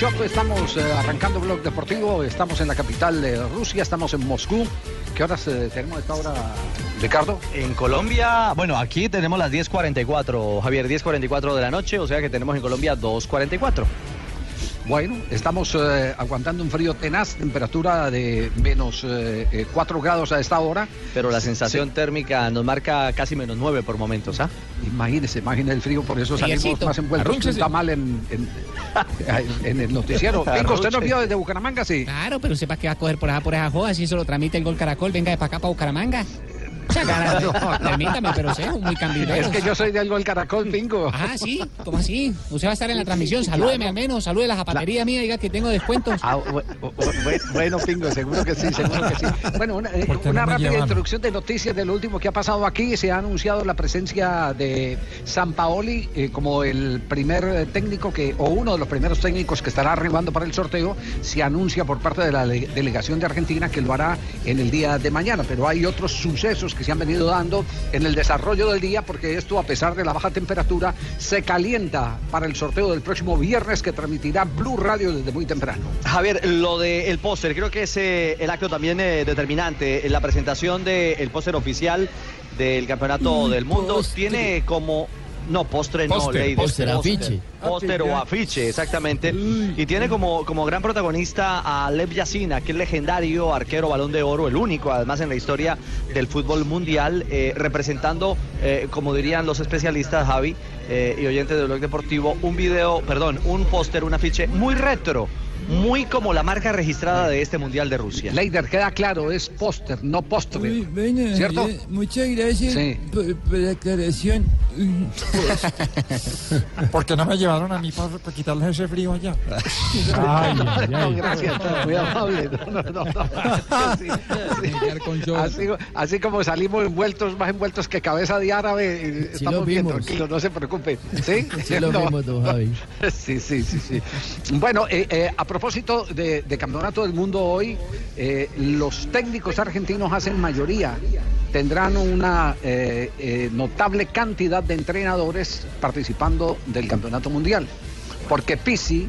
Casachoco estamos eh, arrancando Blog Deportivo, estamos en la capital de Rusia, estamos en Moscú. ¿Qué horas eh, tenemos esta hora, Ricardo? En Colombia, bueno, aquí tenemos las 10.44, Javier, 10.44 de la noche, o sea que tenemos en Colombia 2.44. Bueno, estamos eh, aguantando un frío tenaz, temperatura de menos 4 grados a esta hora. Pero la sensación térmica nos marca casi menos 9 por momentos, ¿ah? Imagínese, imagínese el frío, por eso salimos Javiercito, más envueltos que arrúnchese. tamal en, en, en el noticiero. Pingo, ¿usted nos vio desde Bucaramanga? Sí. Claro, pero sepa que va a coger por esa, por esa joda, si eso lo tramite el gol Caracol, venga de para acá para Bucaramanga. Permítame, pero sea muy cambio. Es que yo soy del gol Caracol, Pingo. Ah, sí, ¿cómo así? Usted va a estar en la transmisión, salúdeme al menos, salude la zapatería mía, diga que tengo descuentos. Ah, bu- bu- bu- bueno, Pingo, seguro que sí, seguro que sí. Bueno, una, eh, una rápida introducción de noticias de lo último que ha pasado aquí. Se ha anunciado la presencia de San Paoli eh, como el primer eh, técnico que, o uno de los primeros técnicos que estará arribando para el sorteo. Se anuncia por parte de la le- delegación de Argentina que lo hará en el día de mañana. Pero hay otros sucesos que se han venido dando en el desarrollo del día porque esto, a pesar de la baja temperatura, se calienta para el sorteo del próximo viernes que transmitirá Blue Radio desde muy temprano. Javier, lo del póster, creo que es eh, el acto también eh, determinante. La presentación del póster oficial del Campeonato del Mundo tiene como... No, postre no, Póster, ladies. póster, afiche. Póster o afiche, exactamente. Y tiene como, como gran protagonista a Lev Yasina, que es legendario arquero balón de oro, el único además en la historia del fútbol mundial, eh, representando, eh, como dirían los especialistas, Javi eh, y oyentes del blog deportivo, un video, perdón, un póster, un afiche muy retro, muy como la marca registrada de este mundial de Rusia. Leider, queda claro, es póster, no postre. Uy, bueno, ¿Cierto? Javier, muchas gracias Sí. por, por la aclaración. Uy, Porque no me llevaron a mí para, quitarles ese frío allá. No, gracias, muy amable. No, no, no, no. Sí, sí. Así, así como salimos envueltos, más envueltos que cabeza de árabe, eh, estamos lo bien vimos. tranquilos, no se preocupe. ¿Sí? Sí lo No. vimos, don Javi. Sí, sí, sí, sí. Bueno, eh, eh, a propósito de, de Campeonato del Mundo hoy, eh, los técnicos argentinos hacen mayoría. Tendrán una eh, eh, notable cantidad de entrenadores participando del Campeonato Mundial. Porque Pisi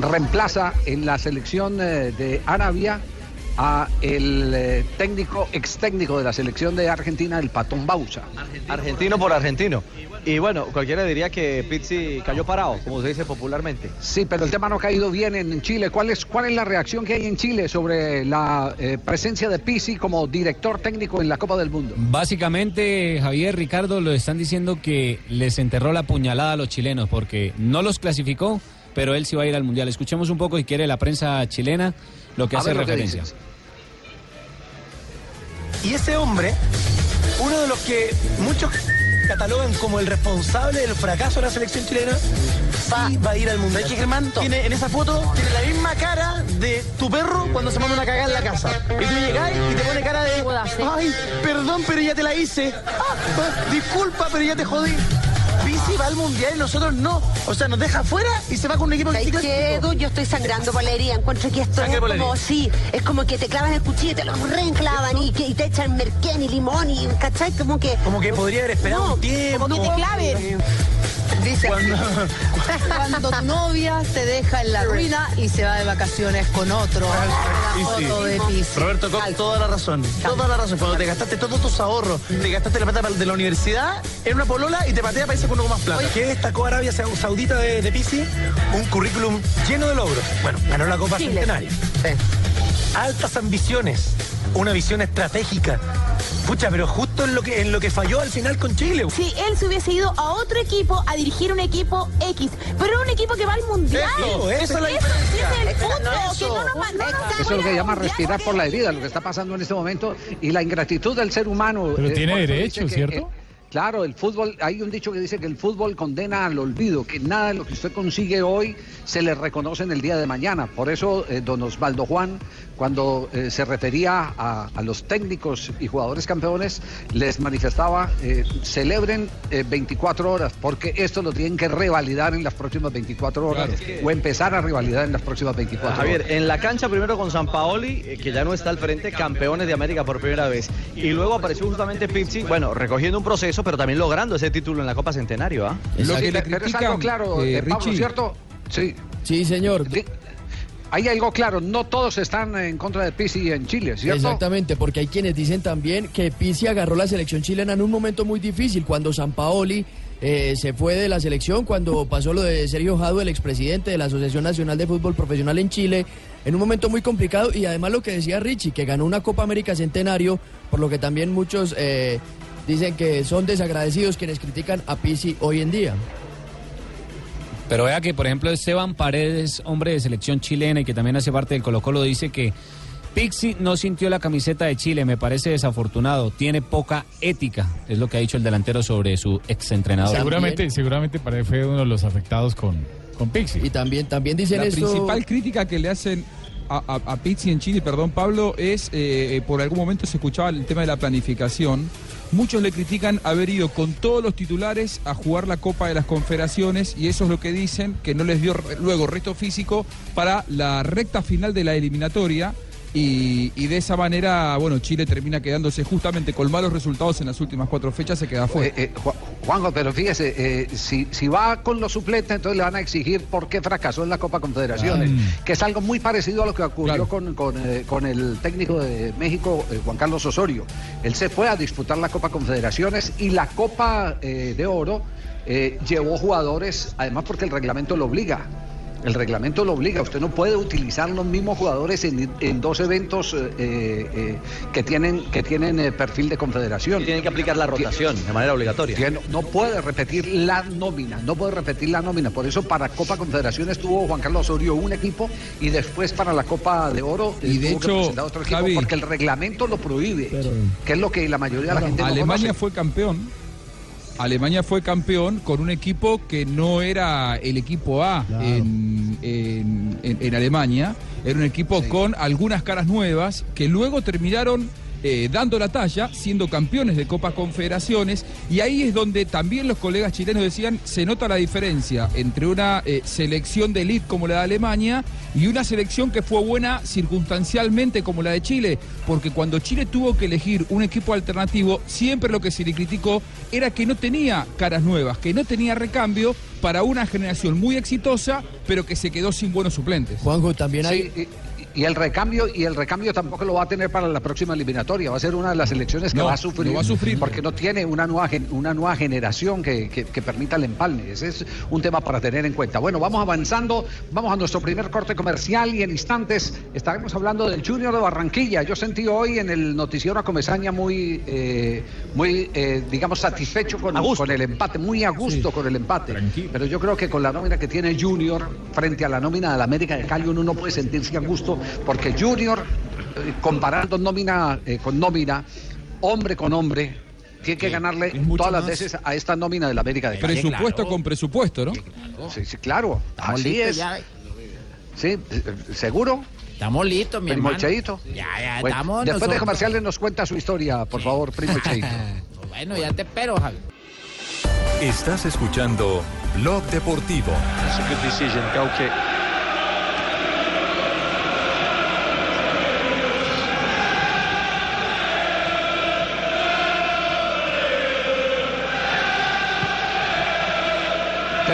reemplaza en la selección de Arabia a el eh, técnico, ex técnico de la selección de Argentina, el Patón Bausa. Argentino por argentino. Y bueno, cualquiera diría que Pizzi cayó parado, como se dice popularmente. Sí, pero el tema no ha caído bien en Chile. ¿Cuál es, cuál es la reacción que hay en Chile sobre la eh, presencia de Pisi como director técnico en la Copa del Mundo? Básicamente, Javier, Ricardo, lo están diciendo que les enterró la puñalada a los chilenos porque no los clasificó, pero él sí va a ir al Mundial. Escuchemos un poco, si quiere, la prensa chilena, lo que A hace ver que referencia. Y ese hombre, uno de los que muchos catalogan como el responsable del fracaso de la selección chilena, va, va a ir al mundial. que Germán tiene en esa foto tiene la misma cara de tu perro cuando se manda una cagada en la casa. Y tú llegas y te pone cara de ay, perdón, pero ya te la hice. Ah, ah, disculpa, pero ya te jodí. Pizzi va al mundial y nosotros no. O sea, nos deja fuera y se va con un equipo ¿Sabes que qué, Edu? Yo estoy sangrando por la herida. Encuentro que esto Sangre es como, sí, es como que te clavan el cuchillo y te lo reenclavan y, que, y te echan merquén y limón y, ¿cachai? Como que... Como que podría haber esperado No, un tiempo. como que te claven. Cuando, Cuando tu novia te deja en la ruina y se va de vacaciones con otro. La foto de Pisi. Roberto, con toda la razón. Toda la razón. Cuando te gastaste todos tus ahorros, te gastaste la plata de la universidad en una polola y te patea para irse con uno con más plata. ¿Qué destacó Arabia Saudita de, de Pisi? Un currículum lleno de logros. Bueno, ganó la Copa Chile. Centenario. Altas ambiciones. Una visión estratégica. Pucha, pero justo en lo que en lo que falló al final con Chile. Si él se hubiese ido a otro equipo a dirigir un equipo X, pero un equipo que va al mundial. Eso, es la Eso diferencia. es el Eso, punto, eso. que no nos va- no nos Eso es lo que llama respirar por la herida, lo que está pasando en este momento y la ingratitud del ser humano. Pero eh, tiene derecho, que, ¿cierto? eh, claro, el fútbol, hay un dicho que dice que el fútbol condena al olvido, que nada de lo que usted consigue hoy se le reconoce en el día de mañana. Por eso, eh, don Osvaldo Juan, cuando eh, se refería a, a los técnicos y jugadores campeones, les manifestaba, eh, celebren eh, 24 horas, porque esto lo tienen que revalidar en las próximas 24 horas o empezar a revalidar en las próximas 24 Javier, horas. en la cancha primero con San Paoli, que ya no está al frente, campeones de América por primera vez. Y luego apareció justamente Pizzi, bueno, recogiendo un proceso, pero también logrando ese título en la Copa Centenario, ¿ah? Lo que pero es algo claro, eh, Pablo, ¿cierto? Sí. Sí, señor. Hay algo claro, no todos están en contra de Pizzi en Chile, ¿cierto? Exactamente, porque hay quienes dicen también que Pizzi agarró la selección chilena en un momento muy difícil, cuando San Paoli eh, se fue de la selección, cuando pasó lo de Sergio Jado, el expresidente de la Asociación Nacional de Fútbol Profesional en Chile, en un momento muy complicado y además lo que decía Richie, que ganó una Copa América Centenario, por lo que también muchos eh, dicen que son desagradecidos quienes critican a Pizzi hoy en día. Pero vea que, por ejemplo, Esteban Paredes, hombre de selección chilena y que también hace parte del Colo Colo, dice que Pixi no sintió la camiseta de Chile, me parece desafortunado, tiene poca ética, es lo que ha dicho el delantero sobre su exentrenador. Seguramente, seguramente Paredes fue uno de los afectados con, con Pixi. Y también, también dicen La esto- principal crítica que le hacen a, a, a Pizzi en Chile, perdón Pablo, es eh, por algún momento se escuchaba el tema de la planificación. Muchos le critican haber ido con todos los titulares a jugar la Copa de las Confederaciones y eso es lo que dicen, que no les dio luego resto físico para la recta final de la eliminatoria. Y, y de esa manera, bueno, Chile termina quedándose justamente con malos resultados en las últimas cuatro fechas, se queda fuera. Eh, eh, Ju- Juanjo, pero fíjese, eh, si, si va con los suplentes, entonces le van a exigir por qué fracasó en la Copa Confederaciones, que es algo muy parecido a lo que ocurrió con, con, con el técnico de México, Juan Carlos Osorio. Él se fue a disputar la Copa Confederaciones y la Copa de Oro llevó jugadores, además porque el reglamento lo obliga. El reglamento lo obliga, usted no puede utilizar los mismos jugadores en, en dos eventos eh, eh, que tienen, que tienen eh, perfil de confederación. Y tienen que aplicar la rotación de manera obligatoria. Tiene- no puede repetir la nómina, no puede repetir la nómina. Por eso para Copa Confederaciones tuvo Juan Carlos Osorio un equipo y después para la Copa de Oro eh, Y de hecho, otro equipo Javi- porque el reglamento lo prohíbe, que es lo que la mayoría de la gente no Alemania fue campeón. Alemania fue campeón con un equipo que no era el equipo A en, en- en- en Alemania. Era un equipo con algunas caras nuevas que luego terminaron eh, dando la talla, siendo campeones de Copa Confederaciones. Y ahí es donde también los colegas chilenos decían, se nota la diferencia entre una eh, selección de elite como la de Alemania y una selección que fue buena circunstancialmente como la de Chile. Porque cuando Chile tuvo que elegir un equipo alternativo, siempre lo que se le criticó era que no tenía caras nuevas, que no tenía recambio para una generación muy exitosa, pero que se quedó sin buenos suplentes. Juanjo, también Sí, y, y el recambio y el recambio tampoco lo va a tener para la próxima eliminatoria. Va a ser una de las elecciones que No, va a sufrir. lo va a sufrir. Porque no tiene una nueva, una nueva generación que, que- que permita el empalme. Ese es un tema para tener en cuenta. Bueno, vamos avanzando. Vamos a nuestro primer corte comercial y en instantes estaremos hablando del Junior de Barranquilla. Yo sentí hoy en el noticiero a Comesaña muy, eh, muy eh, digamos, satisfecho con, con el empate, muy a gusto con el empate. Pero yo creo que con la nómina que tiene Junior frente a la nómina de la América de Cali uno no puede sentirse a gusto porque Junior, eh, comparando nómina eh, con nómina, hombre con hombre, tiene que ganarle todas las veces a esta nómina de la América de Cali. Presupuesto con presupuesto, ¿no? Sí, sí, claro. Estamos Así es. ya. Sí, eh, ¿seguro? Estamos listos, mi Primo hermano. Cheito. Ya, ya Bueno, estamos después de nosotros. comerciales nos cuenta su historia, por favor, primo Cheito. Bueno, ya te espero, Javi. Estás escuchando Blog Deportivo. That's a good decision, goal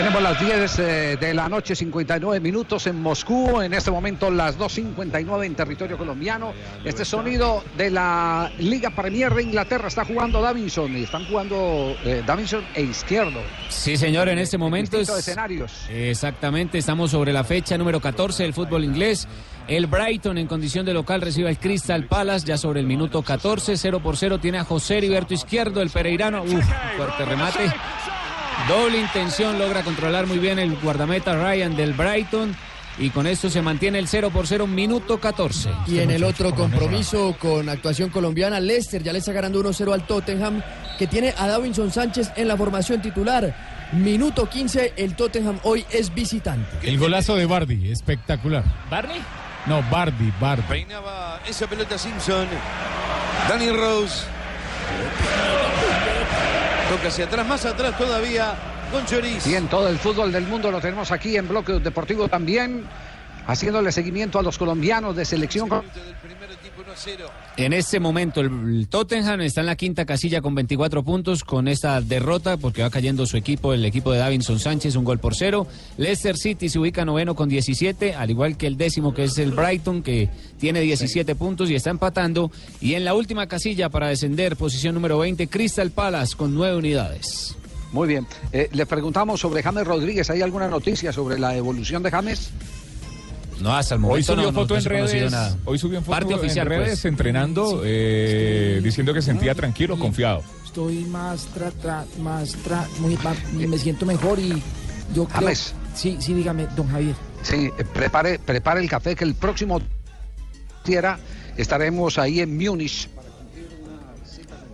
Tenemos las 10 eh, de la noche, 59 minutos en Moscú. En este momento las 2.59 en territorio colombiano. Este sonido de la Liga Premier de Inglaterra está jugando Davinson. Y están jugando eh, Davinson e Izquierdo. Sí, señor, en este momento es... escenarios. Exactamente, estamos sobre la fecha número 14 del fútbol inglés. El Brighton en condición de local recibe al Crystal Palace ya sobre el minuto 14, 0 por 0 tiene a José Heriberto Izquierdo, el pereirano, uf, fuerte remate. Doble intención, logra controlar muy bien el guardameta Ryan del Brighton y con esto se mantiene el 0 por 0, minuto 14. Y en el otro compromiso con actuación colombiana, Leicester ya le está ganando 1-0 al Tottenham, que tiene a Davinson Sánchez en la formación titular. Minuto 15, el Tottenham hoy es visitante. El golazo de Bardi, espectacular. ¿Barney? No, Bardi, Bardi. Peinaba esa pelota Simpson. Danny Rose. Toca hacia atrás, más atrás todavía. Con Lloris. Bien, todo el fútbol del mundo lo tenemos aquí en Bloque Deportivo también. Haciéndole seguimiento a los colombianos de selección. En este momento el, Tottenham está en la quinta casilla con 24 puntos con esta derrota porque va cayendo su equipo, el equipo de Davinson Sánchez, un gol por cero. Leicester City se ubica noveno con 17, al igual que el décimo que es el Brighton que tiene 17 puntos y está empatando. Y en la última casilla para descender, posición número 20, Crystal Palace con nueve unidades. Muy bien. Eh, le preguntamos sobre James Rodríguez. ¿Hay alguna noticia sobre la evolución de James? No, hasta el Hoy momento subió no, foto no en se ha conocido redes. nada. Hoy subió en foto Parte oficial, en redes pues. entrenando, eh, diciendo que sentía tranquilo, confiado. Estoy más, tra, tra- más, tra- muy, me siento mejor y yo creo... James. Sí, sí, dígame, don Javier. Sí, eh, prepare, prepare el café que el próximo tierra estaremos ahí en Múnich.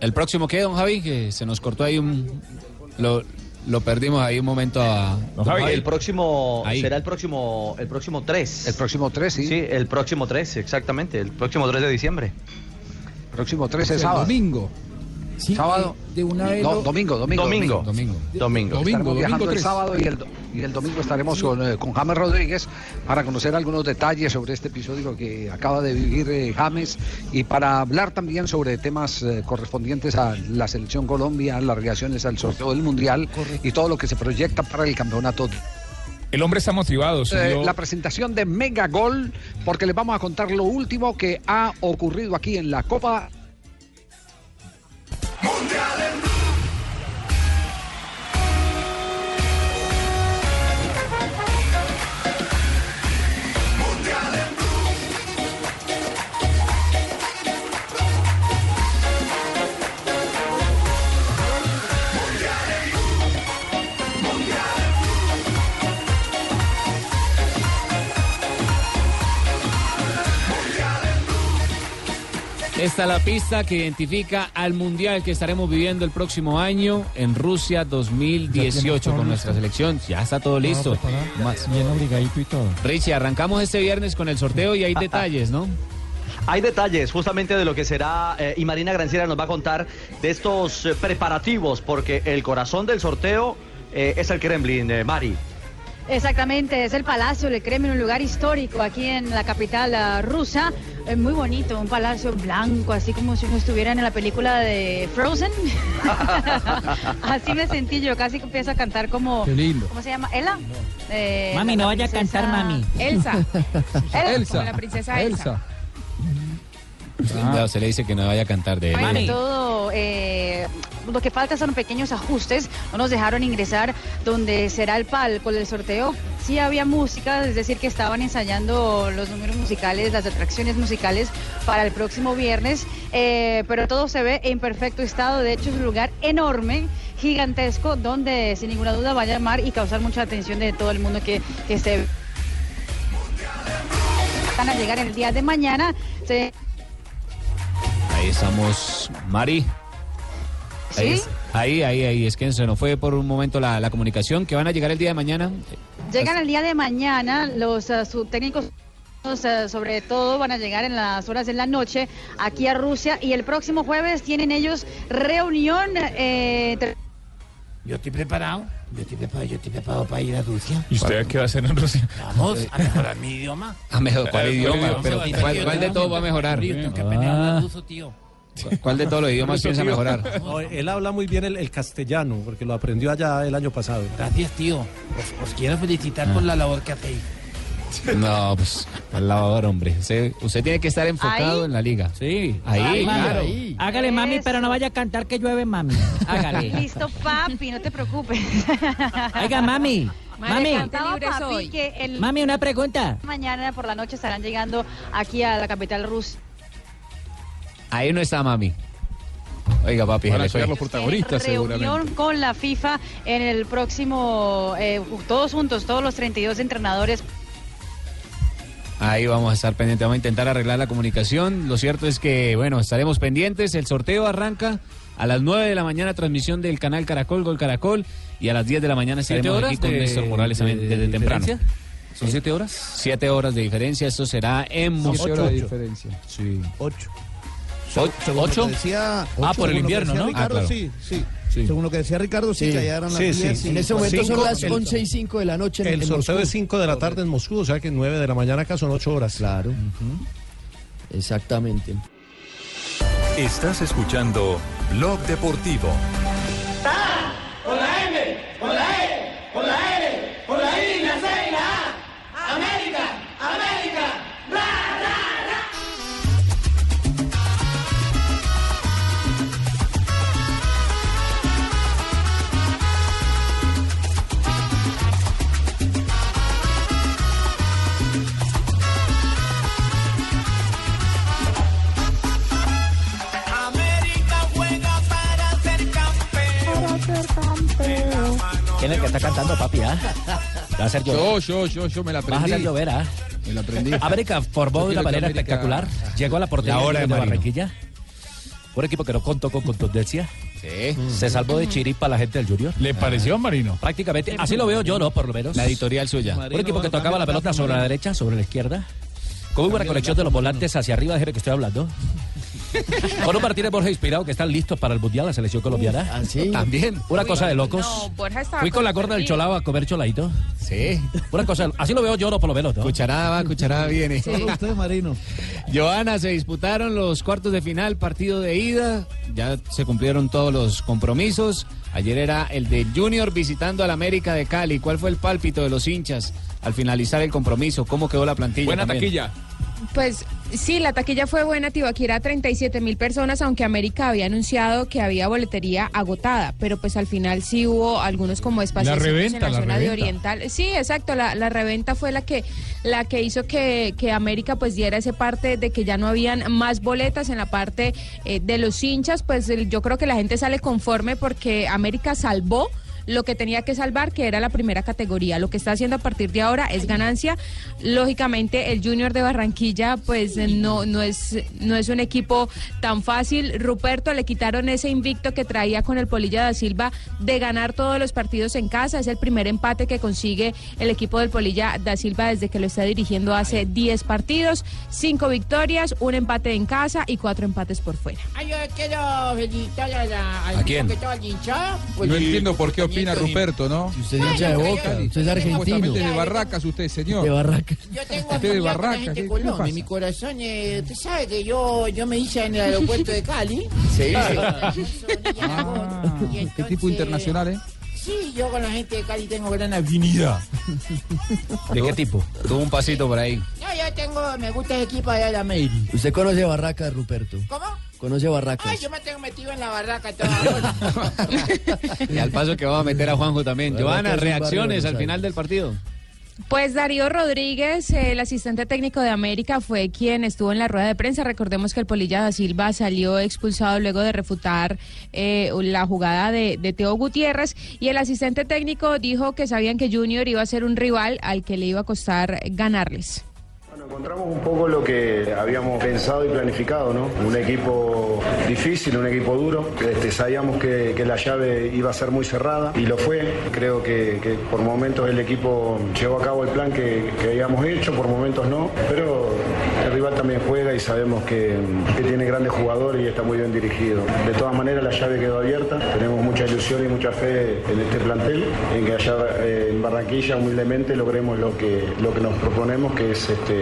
El próximo que, don Javi, que se nos cortó ahí un... Lo, lo perdimos ahí un momento a... Javi, el próximo Ahí. será el próximo el próximo 3. El próximo 3, sí. Sí, el próximo 3, exactamente, el próximo 3 de diciembre. Próximo 3 es El sábado. domingo. Sí, sábado. eh, de una vez No, domingo, domingo. Domingo. Domingo. Domingo. Estaremos viajando el sábado y el, do- y el domingo estaremos con, eh, con James Rodríguez para conocer algunos detalles sobre este episodio que acaba de vivir eh, James y para hablar también sobre temas eh, correspondientes a la selección Colombia, las reacciones al sorteo del Mundial y todo lo que se proyecta para el campeonato. El hombre está motivado. Eh, subió- la presentación de Mega Gol, porque les vamos a contar lo último que ha ocurrido aquí en la Copa. Mundial en Blue. Esta es la pista que identifica al Mundial que estaremos viviendo el próximo año en Rusia 2018 con nuestra selección. Ya está todo listo. Más- Bien abrigadito y todo. Richie, arrancamos este viernes con el sorteo y hay detalles, ¿no? Hay detalles justamente de lo que será eh, y Marina Granciera nos va a contar de estos eh, preparativos porque el corazón del sorteo eh, es el Kremlin, eh, Mari. Exactamente, es el Palacio del Kremlin, un lugar histórico aquí en la capital ah, rusa. Eh, muy bonito, un palacio blanco, así como si uno estuviera en la película de Frozen. así me sentí yo, casi que empiezo a cantar como... Qué lindo. ¿Cómo se llama? ¿Ela? Eh, Mami, no vaya a cantar, mami. Elsa. Elsa. como la princesa Elsa. Ya se le dice que no vaya a cantar de él. todo, eh, lo que falta son pequeños ajustes. No nos dejaron ingresar donde será el palco del sorteo. Sí había música, es decir, que estaban ensayando los números musicales, las atracciones musicales para el próximo viernes, eh, pero todo se ve en perfecto estado. De hecho, es un lugar enorme, gigantesco, donde sin ninguna duda va a llamar y causar mucha atención de todo el mundo que, que esté. Van a llegar el día de mañana. Se- Ahí estamos, Mari. Ahí, ¿Sí? es- ahí, ahí, ahí. Es que se nos fue por un momento la, la comunicación. Que van a llegar el día de mañana. Llegan el día de mañana, los eh, subtécnicos eh, sobre todo van a llegar en las horas de la noche aquí a Rusia y el próximo jueves tienen ellos reunión. eh, Yo estoy preparado. Yo estoy preparado, yo estoy preparado para ir a Rusia. ¿Y usted qué va a hacer en Rusia? Vamos a mejorar mi idioma. A mejor, ¿cuál Eh, idioma? ¿cuál Pero? ¿cuál, cuál de todo va a mejorar? Tengo que aprender a hablar ruso, tío. ¿Cuál de todos los idiomas piensa mejorar? No, él habla muy bien el, el castellano, porque lo aprendió allá el año pasado. Gracias, tío. Os, os quiero felicitar por la labor que hacéis. No, pues al lavador, hombre. Usted, usted tiene que estar enfocado Ahí. en la liga. Sí, ahí, Ay, mami, claro. ahí. Hágale, mami, Eso. pero no vaya a cantar que llueve, mami. Hágale. Listo, papi, no te preocupes. Oiga, mami. Mami. Papi que el Mami, una pregunta. mañana por la noche estarán llegando aquí a la capital rusa. Ahí no está mami. Oiga, papi, Van a llegar los protagonistas, reunión seguramente. con la FIFA en el próximo, eh, todos juntos, todos los 32 entrenadores. Ahí vamos a estar pendientes, vamos a intentar arreglar la comunicación. Lo cierto es que, bueno, estaremos pendientes. El sorteo arranca a las 9 de la mañana, transmisión del canal Caracol, Gol Caracol. Y a las 10 de la mañana estaremos aquí con de, Néstor Morales desde temprano. ¿Son 7 horas? 7 horas de diferencia. Esto será en Museo. 8 de diferencia. 8 según ¿Ocho? Lo que decía, ah, ocho, ah, por el invierno, ¿no? Ricardo, ah, claro. sí, sí. Sí. Según lo que decía Ricardo, sí, sí. que ya eran las sí, Sí. En ese momento cinco, son las 11 y 5 de la noche. En, el sorteo es 5 de la tarde en Moscú, o sea que 9 de la mañana acá son 8 horas. Claro. Uh -huh. Exactamente. Estás escuchando Blog Deportivo. ¡Ah! ¡Hola! ¿Quién es el que está cantando, papi? ¿ah? Va a llover. Yo, yo, yo, yo me la Vas a aprendí. hacer llover, ¿ah? Me la aprendí. América formó de una manera América- espectacular. Llegó a la portería La hora de, de Marino. Barranquilla. Un equipo que no contó con contundencia. Sí. Se salvó de chiripa la gente del Junior. ¿Le pareció, Marino? Prácticamente. Así lo veo yo, ¿no? Por lo menos. La editorial suya. Un equipo que tocaba la pelota sobre la derecha, sobre la izquierda. Con muy buena conexión de los volantes hacia arriba, de que estoy hablando. Un Martínez Borja inspirado que están listos para el Mundial, la selección colombiana. ¿Ah, sí? También. Una cosa de locos. No, Borja estaba Fui con la gorda del cholao a comer choladito. Sí. Una cosa, así lo veo yo, no por lo menos, ¿no? Cucharada va, cucharada viene. Solo usted, Marino. Joana, se disputaron los cuartos de final, partido de ida. Ya se cumplieron todos los compromisos. Ayer era el de Junior visitando al América de Cali. ¿Cuál fue el pálpito de los hinchas al finalizar el compromiso? ¿Cómo quedó la plantilla? Buena también? taquilla. Pues sí, la taquilla fue buena, Tibaquira, 37 mil personas, aunque América había anunciado que había boletería agotada, pero pues al final sí hubo algunos como espacios en reventa, la la zona de. Oriental. Sí, exacto, la, la reventa fue la que, la que hizo que, que América pues diera ese parte de que ya no habían más boletas en la parte eh, de los hinchas, pues yo creo que la gente sale conforme porque América salvó lo que tenía que salvar, que era la primera categoría. Lo que está haciendo a partir de ahora es ganancia. Lógicamente, el Junior de Barranquilla, pues no, no, es, no es un equipo tan fácil. Ruperto le quitaron ese invicto que traía con el Polilla da Silva de ganar todos los partidos en casa. Es el primer empate que consigue el equipo del Polilla da Silva desde que lo está dirigiendo hace 10 partidos, 5 victorias, un empate en casa y 4 empates por fuera. Ay, yo quiero felicitar a la, al ¿A quién? equipo que estaba hinchado. No entiendo por qué opina Ruperto, ¿no? Si usted es hincha de boca, usted es argentino. Supuestamente de Barracas usted, señor. De Barraca. Yo tengo Usted de afinidad con la Barraca, gente ¿qué- de qué Colombia. Mi corazón, eh, usted sabe que yo, yo me hice en el aeropuerto de Cali. Sí. Ah, qué tipo internacional, ¿eh? Sí, yo con la gente de Cali tengo gran afinidad. ¿De qué tipo? Tuvo un pasito por ahí. No, yo tengo, me gusta el equipo allá de la Mary. Usted conoce Barracas, Ruperto. ¿Cómo? Conoce Barracas. Ay, yo me tengo metido en la barraca toda Y al paso que va a meter a Juanjo también. Barrio reacciones al final del partido. Pues Darío Rodríguez, el asistente técnico de América, fue quien estuvo en la rueda de prensa. Recordemos que el Polilla da Silva salió expulsado luego de refutar eh, la jugada de, de Teo Gutiérrez y el asistente técnico dijo que sabían que Junior iba a ser un rival al que le iba a costar ganarles. Encontramos un poco lo que habíamos pensado y planificado, ¿no? Un equipo difícil, un equipo duro. Este, sabíamos que, la llave iba a ser muy cerrada y lo fue. Creo que, por momentos el equipo llevó a cabo el plan que, habíamos hecho, por momentos no. Pero el rival también juega y sabemos que, que tiene grandes jugadores y está muy bien dirigido. De todas maneras, la llave quedó abierta. Tenemos mucha ilusión y mucha fe en este plantel, en que allá eh, en Barranquilla humildemente logremos lo que, lo que nos proponemos, que es este,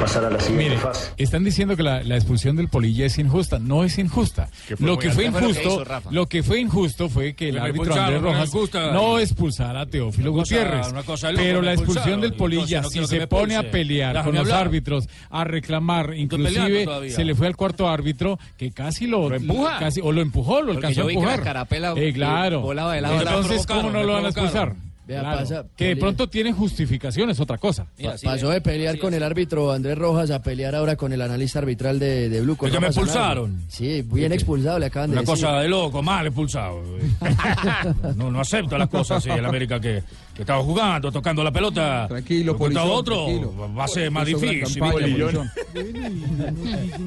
pasar a la siguiente Mire, fase. están diciendo que la, la expulsión del Polilla es injusta. No es injusta. Fue lo que fue. Fue lo que injusto, lo que fue injusto fue que el Que me árbitro Andrés Rojas gusta. no expulsara a Teófilo Una cosa- Gutiérrez. una cosa de loco, pero la expulsión del Polilla, no si se pone a pelear Déjame con los hablar. árbitros, a reclamar, inclusive se le fue al cuarto árbitro que casi lo, empuja? casi o lo empujó, lo Porque alcanzó yo a vi que la empujar. carapela, Eh, claro. volaba de lado a lado. Entonces, ¿cómo no lo van a expulsar? Vea, Claro. pasa- que de pronto tiene justificación es otra cosa. Pa- pasó de pelear con el árbitro Andrés Rojas a pelear ahora con el analista arbitral de, de Blue. que me expulsaron. Sí, bien expulsado, le acaban de Una cosa de loco, mal expulsado. No, no acepto las cosas así en América que, que estaba jugando, tocando la pelota. Tranquilo, Por Polillón, otro, tranquilo. va a ser más difícil.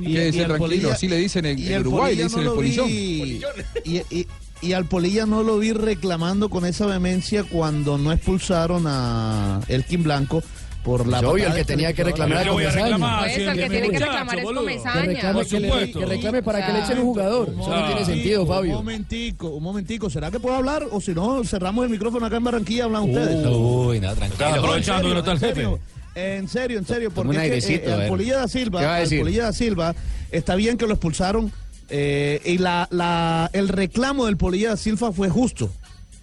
Y- el tranquilo, así le dicen en, el Uruguay, le dicen no el vi- Y, y- al Polilla no lo vi reclamando con esa vehemencia cuando no expulsaron a Elkin Blanco por la Es obvio, el que tenía que reclamar era Comesaña. Pues, el que tiene que reclamar es Que Comesaña. reclame, que, le- que reclame para que le echen un jugador. Eso no tiene sentido, Un Fabio. momentico, un momentico. ¿Será que puedo hablar? O si no, cerramos el micrófono acá en Barranquilla y hablan ustedes. Uy, no, tranquilo. Estás aprovechando que no está el en serio, jefe. En serio, en serio, porque un es que, eh, al. Polilla da ¿Qué Silva, al? Polilla da Silva, está bien que lo expulsaron eh, y la, la, el reclamo del Polilla da Silva fue justo.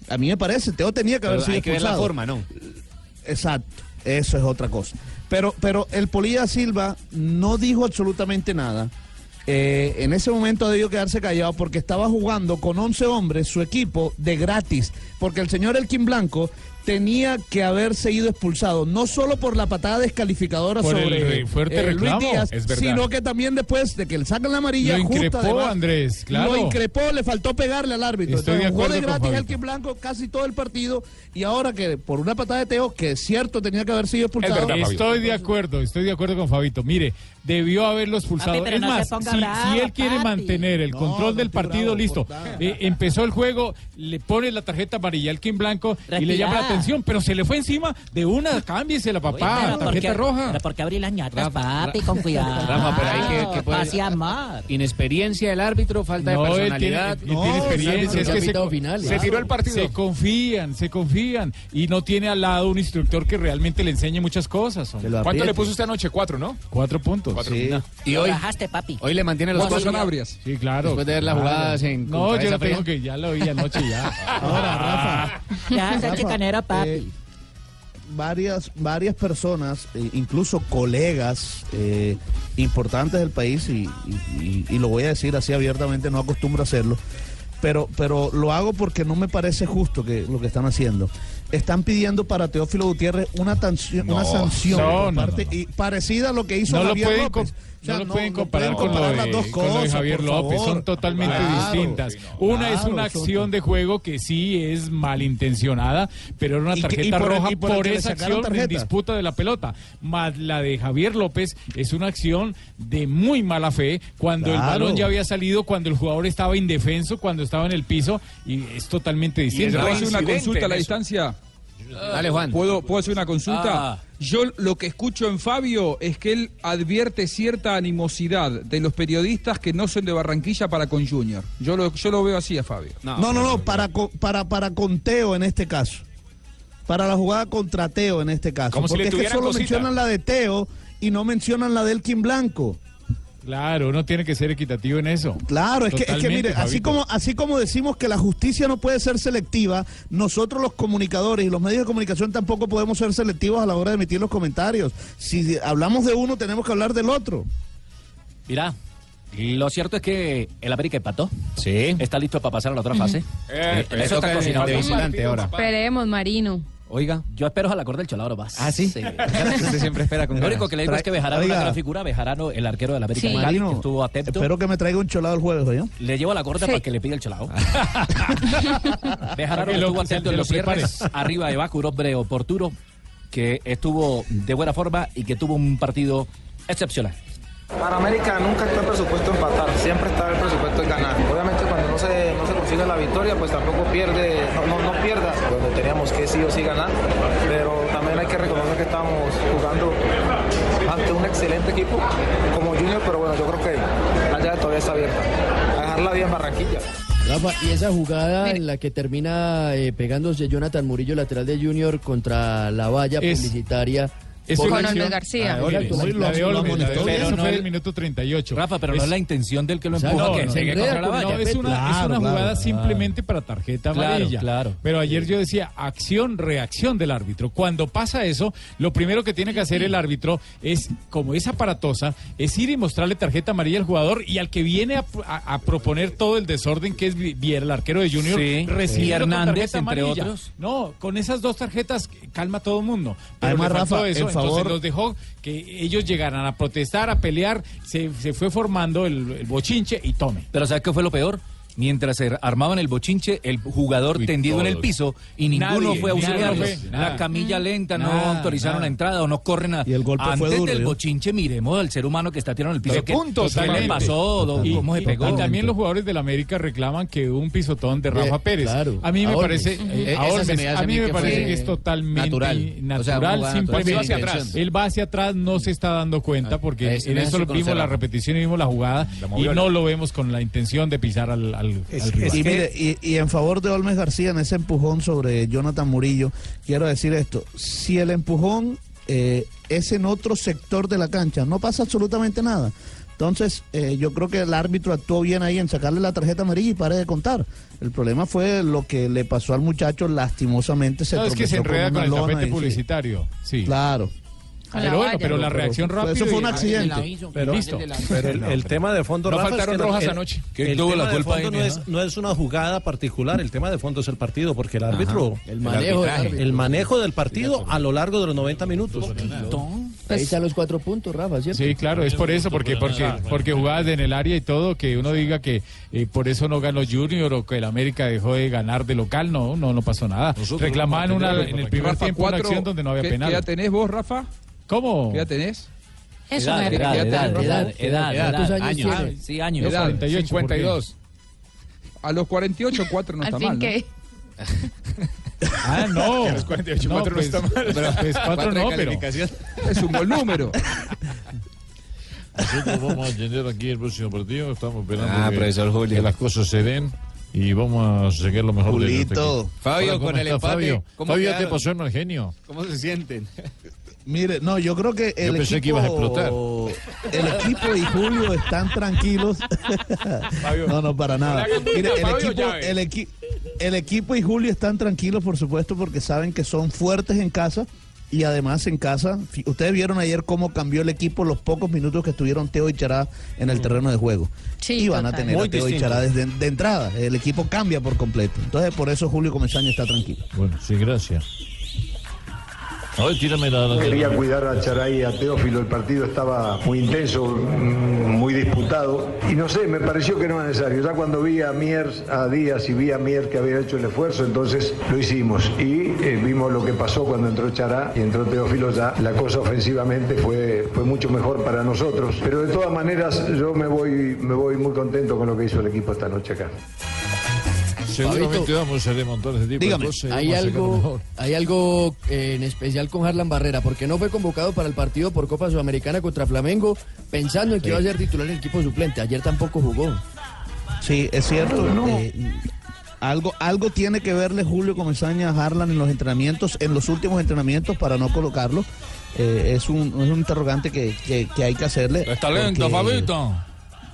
A mí me parece, Teo tenía que haber Pero sido hay que ver la expulsado. forma, ¿no? Exacto, eso es otra cosa. Pero, pero el Polilla da Silva no dijo absolutamente nada. Eh, en ese momento debió quedarse callado porque estaba jugando con 11 hombres su equipo de gratis. Porque el señor Elkin Blanco tenía que haber seguido expulsado, no solo por la patada descalificadora Por el sobre re- fuerte eh, Luis Díaz, es sino que también después de que le sacan la amarilla Lo justa, increpó, además, Andrés, claro. Lo increpó, le faltó pegarle al árbitro. Estoy de Entonces, jugó de gratis. Elkin Blanco casi todo el partido y ahora que por una patada de Teo, que es cierto tenía que haber sido expulsado. Estoy de acuerdo, estoy de acuerdo con Fabito. Mire, debió haberlo expulsado. Papi, es no más, si, bravo, si él quiere papi. mantener el control no del partido, bravo listo. Eh, empezó el juego, le pone la tarjeta amarilla al Kim Blanco y le llama la atención, pero se le fue encima de una, cámbiese la papá, pero ¿por tarjeta qué- roja. Pero porque abrí las ñatas, Rafa, papi, con cuidado. Rafa, pero hay que- que puede-. Inexperiencia del árbitro, falta de No, él tiene, personalidad. él tiene experiencia, es que se, se tiró el partido. Se confían, se confían y no tiene al lado un instructor que realmente le enseñe muchas cosas. ¿Cuánto le puso usted anoche? Cuatro, ¿no? Cuatro puntos. Sí. Y hoy, bajaste, papi. hoy le mantiene los Cuatro dos Sanabria. Sí, claro. Después de ver las Claro. jugadas en No, yo no tengo fría. que ya lo vi anoche ya. Ahora, Rafa. Ya, ese Rafa, chicanero, papi. eh, varias, varias personas, eh, incluso colegas eh, importantes del país, y, y- y- y lo voy a decir así abiertamente, no acostumbro a hacerlo, pero, pero lo hago porque no me parece justo que lo que están haciendo. Están pidiendo para Teófilo Gutiérrez una, tanci- una sanción no, por no, parte- y parecida a lo que hizo No lo Javier pueden, López. com- O sea, no lo pueden comparar, pueden con, lo de, las dos con lo de cosas, Javier López. Son totalmente Claro, distintas. Una claro, es una acción de juego que sí es malintencionada, pero era una Y que- y tarjeta por roja y por, esa acción en disputa de la pelota. Más la de Javier López es una acción de muy mala fe cuando el balón ya había salido, cuando el jugador estaba indefenso, cuando estaba en el piso y es totalmente distinto. ¿Puedo hacer una consulta a la distancia? Dale, Juan. ¿Puedo, ¿Puedo hacer una consulta? Ah. Yo lo que escucho en Fabio es que él advierte cierta animosidad de los periodistas que no son de Barranquilla para con Junior. Yo lo, yo lo veo así a Fabio. No, no, no, para, co- para, para Conteo en este caso. Para la jugada contra Teo en este caso. Como si Porque le es que solo cosita. mencionan la de Teo y no mencionan la del Kim Blanco. Claro, uno tiene que ser equitativo en eso. Claro, es que, es que mire, así como, así como decimos que la justicia no puede ser selectiva, nosotros los comunicadores y los medios de comunicación tampoco podemos ser selectivos a la hora de emitir los comentarios. Si hablamos de uno, tenemos que hablar del otro. Mira, lo cierto es que el América empató. Sí. Está listo para pasar a la otra fase. Eh, Eh, eso está cocinado. Esperemos, Marino. Oiga, yo espero a la corda del Cholado más. ¿Ah, sí? Usted siempre espera con Lo único que le digo es que Bejarano Oiga. es una gran figura. Bejarano, el arquero del América Sí. de Cali, que estuvo atento. Espero que me traiga un cholado el jueves, ¿oye? Le llevo la corda Sí. para que le pida el cholado. Bejarano Que estuvo atento en los cierres. Arriba de Bacu, un hombre oportuno que estuvo de buena forma y que tuvo un partido excepcional. Para América nunca está el presupuesto empatar, siempre está el presupuesto en ganar. Obviamente cuando no se consigue la victoria, pues tampoco pierde, no, no, no pierda, donde teníamos que sí o sí ganar, pero también hay que reconocer que estamos jugando ante un excelente equipo como Junior, pero bueno, yo creo que la llave todavía está abierta. A dejarla bien Barranquilla. Rafa, y esa jugada en la que termina eh, pegándose Jonathan Murillo, lateral de Junior, contra la valla Es- publicitaria. Es una Con Olmes García. Ah, amonestó. Olmes, Pero eso no fue es- el minuto 38. Rafa, pero no es la intención del que lo O sea, empuja no, que no, se contra la valla. no, es una, es una claro. jugada simplemente para tarjeta amarilla. claro. Pero ayer yo decía acción, reacción del árbitro. Cuando pasa eso, lo primero que tiene que hacer el árbitro es, como es aparatosa, es ir y mostrarle tarjeta amarilla al jugador y al que viene a, a- a proponer todo el desorden que es Vi- Viera, el arquero de Junior, Sí. con Hernández, tarjeta entre amarilla. otros. No, con esas dos tarjetas calma a todo el mundo. Pero Además, Rafa, eso, en entonces los dejó que ellos llegaran a protestar, a pelear, se, se fue formando el, el bochinche y tome. Pero ¿sabes qué fue lo peor? Mientras se armaban el bochinche, el jugador Uy, tendido en el piso y ninguno Nadie, fue a fue, La camilla lenta, no autorizaron nada. la entrada o no corren a... Y el golpe fue Antes duro, del ¿yo? bochinche miremos al ser humano que está tirado en el piso. ¿Qué, puntos, ¿qué le totalmente. pasó? Y- ¿Cómo se pegó? y también los jugadores del América reclaman que hubo un pisotón de Rafa Eh, Pérez. claro, a mí me a parece, Eh, a, Olmes, me hace a a mí me que parece fue que es totalmente natural. natural. O sea, simplemente hacia atrás. Él va hacia atrás, no se está dando cuenta porque ese en eso vimos la a- repetición y vimos la jugada y no lo vemos con la intención de pisar al, al, al rival. y, mire, y, y en favor de Olmes García, en ese empujón sobre Jonathan Murillo, quiero decir esto, si el empujón eh, es en otro sector de la cancha, no pasa absolutamente nada. Entonces, eh, yo creo que el árbitro actuó bien ahí en sacarle la tarjeta amarilla y pare de contar. El problema fue lo que le pasó al muchacho, lastimosamente se No, es que se con enreda con el tapete y sí. publicitario. Sí. Claro. Pero bueno, pero la reacción rápida. eso fue un accidente. Pero, Listo. pero el, el tema de fondo, No Rafa, es faltaron que rojas el- anoche. El, ¿Quién tuvo tema la de culpa fondo ahí, no es, no es una jugada particular, el tema de fondo es el partido, porque el árbitro, El manejo el manejo del partido a lo largo de los 90 minutos. Ahí están los cuatro puntos, Rafa, ¿cierto? Sí, claro, es por eso, porque porque porque jugadas en el área y todo, que uno diga que eh, por eso no ganó Junior o que el América dejó de ganar de local, no, no, no pasó nada. Reclamaban una, en el primer Rafa, tiempo una acción donde no había ¿qué- penal. ¿Qué tenés vos, Rafa? ¿Cómo? ¿Qué edad tenés? Eso, Edad, edad, edad, edad, edad, edad, edad, edad, ¿Cuántos años años. tiene? Sí, años. Edad, 48, ¿por qué? 52. A los 48, 4 no está mal, ¿no? Ah, no. A los 48, no, cuatro no pues, está mal. Pero, pues, cuatro Cuatro de no, pero. Es un buen número. Nosotros vamos a tener aquí el próximo partido. Estamos esperando Ah, que, profesor Julio. que las cosas se den y vamos a sacar lo mejor de nuestro Julito. equipo. Fabio, Hola, ¿cómo con el empate, Fabio, ¿cómo Fabio te pasó en mal genio. ¿Cómo se sienten? Mire, no, yo creo que el Yo pensé equipo, que ibas a explotar. El equipo y Julio están tranquilos. no, no, para nada. Mire, el Fabio equipo, el, equi- el equipo y Julio están tranquilos, por supuesto, porque saben que son fuertes en casa. Y además en casa, ustedes vieron ayer cómo cambió el equipo los pocos minutos que estuvieron Teo y Chará en el terreno de juego. Sí, y van a tener Muy a Teo y. Chará desde de entrada. El equipo cambia por completo. Entonces por eso Julio Comesaña está tranquilo. Bueno, sí, gracias. Ay, tírame la. Quería cuidar a Charay y a Teófilo, el partido estaba muy intenso, mm, muy disputado, y no sé, me pareció que no era necesario. Ya cuando vi a Mier, a Díaz y vi a Mier que había hecho el esfuerzo, entonces lo hicimos. Y eh, vimos lo que pasó cuando entró Chará y entró Teófilo, ya la cosa ofensivamente fue, fue mucho mejor para nosotros. Pero de todas maneras, yo me voy, me voy muy contento con lo que hizo el equipo esta noche acá. Seguramente vamos a remontar ese tipo Dígame, de cosas. Hay a algo, hay algo eh, en especial con Harlan Barrera, porque no fue convocado para el partido por Copa Sudamericana contra Flamengo, pensando en que iba a ser titular en el equipo suplente. Ayer tampoco jugó. Sí, es cierto. eh, algo, algo tiene que verle Julio Comesaña a Harlan en los entrenamientos, en los últimos entrenamientos para no colocarlo. Eh, es, un, es un interrogante que, que- que hay que hacerle. Está lento, porque- Fabito.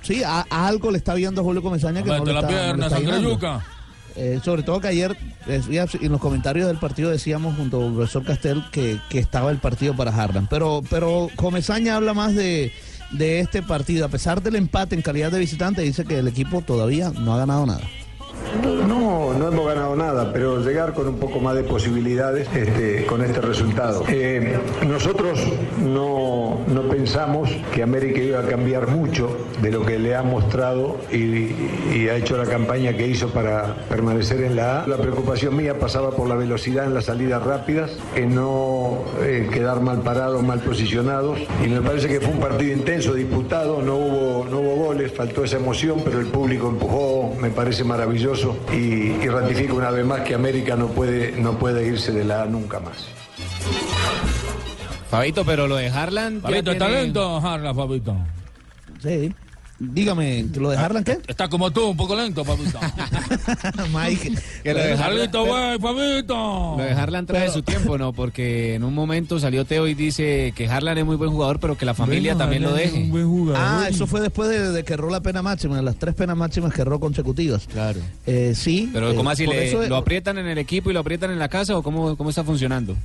Sí, a, a algo le está viendo Julio Comesaña que no le la está, no le pierna, está. Eh, sobre todo que ayer, eh, en los comentarios del partido decíamos junto al profesor Castel que, que estaba el partido para Harlan. Pero, pero Comesaña habla más de, de este partido. A pesar del empate en calidad de visitante, dice que el equipo todavía no ha ganado nada. No, no, hemos ganado nada, pero llegar con un poco más de posibilidades este, con este resultado. Eh, nosotros no, no pensamos que América iba a cambiar mucho de lo que le ha mostrado y, y ha hecho la campaña que hizo para permanecer en la A. La preocupación mía pasaba por la velocidad en las salidas rápidas, en no eh, quedar mal parados, mal posicionados. Y me parece que fue un partido intenso, disputado, no hubo, no hubo goles, faltó esa emoción, pero el público empujó, me parece maravilloso y, y ratifico una vez más que América no puede, no puede irse de la A nunca más. Fabito, pero lo de Harlan. Fabito, ¿está tiene- lento, Harlan, Fabito? Sí. Dígame, ¿lo de Harlan qué? Está como tú, un poco lento, Fabito. Mike. Que lo de Harlan- Fabito, güey, Fabito. Lo de Harlan trae su tiempo, ¿no? Porque en un momento salió Teo y dice que Harlan es muy buen jugador, pero que la familia Bueno, también lo Harlan es deje. un buen Ah, eso fue después de, de que erró la pena máxima, de las tres penas máximas que erró consecutivas. Claro. Eh, sí. Pero eh, ¿cómo así? le- eso- ¿Lo aprietan en el equipo y lo aprietan en la casa o cómo, cómo está funcionando?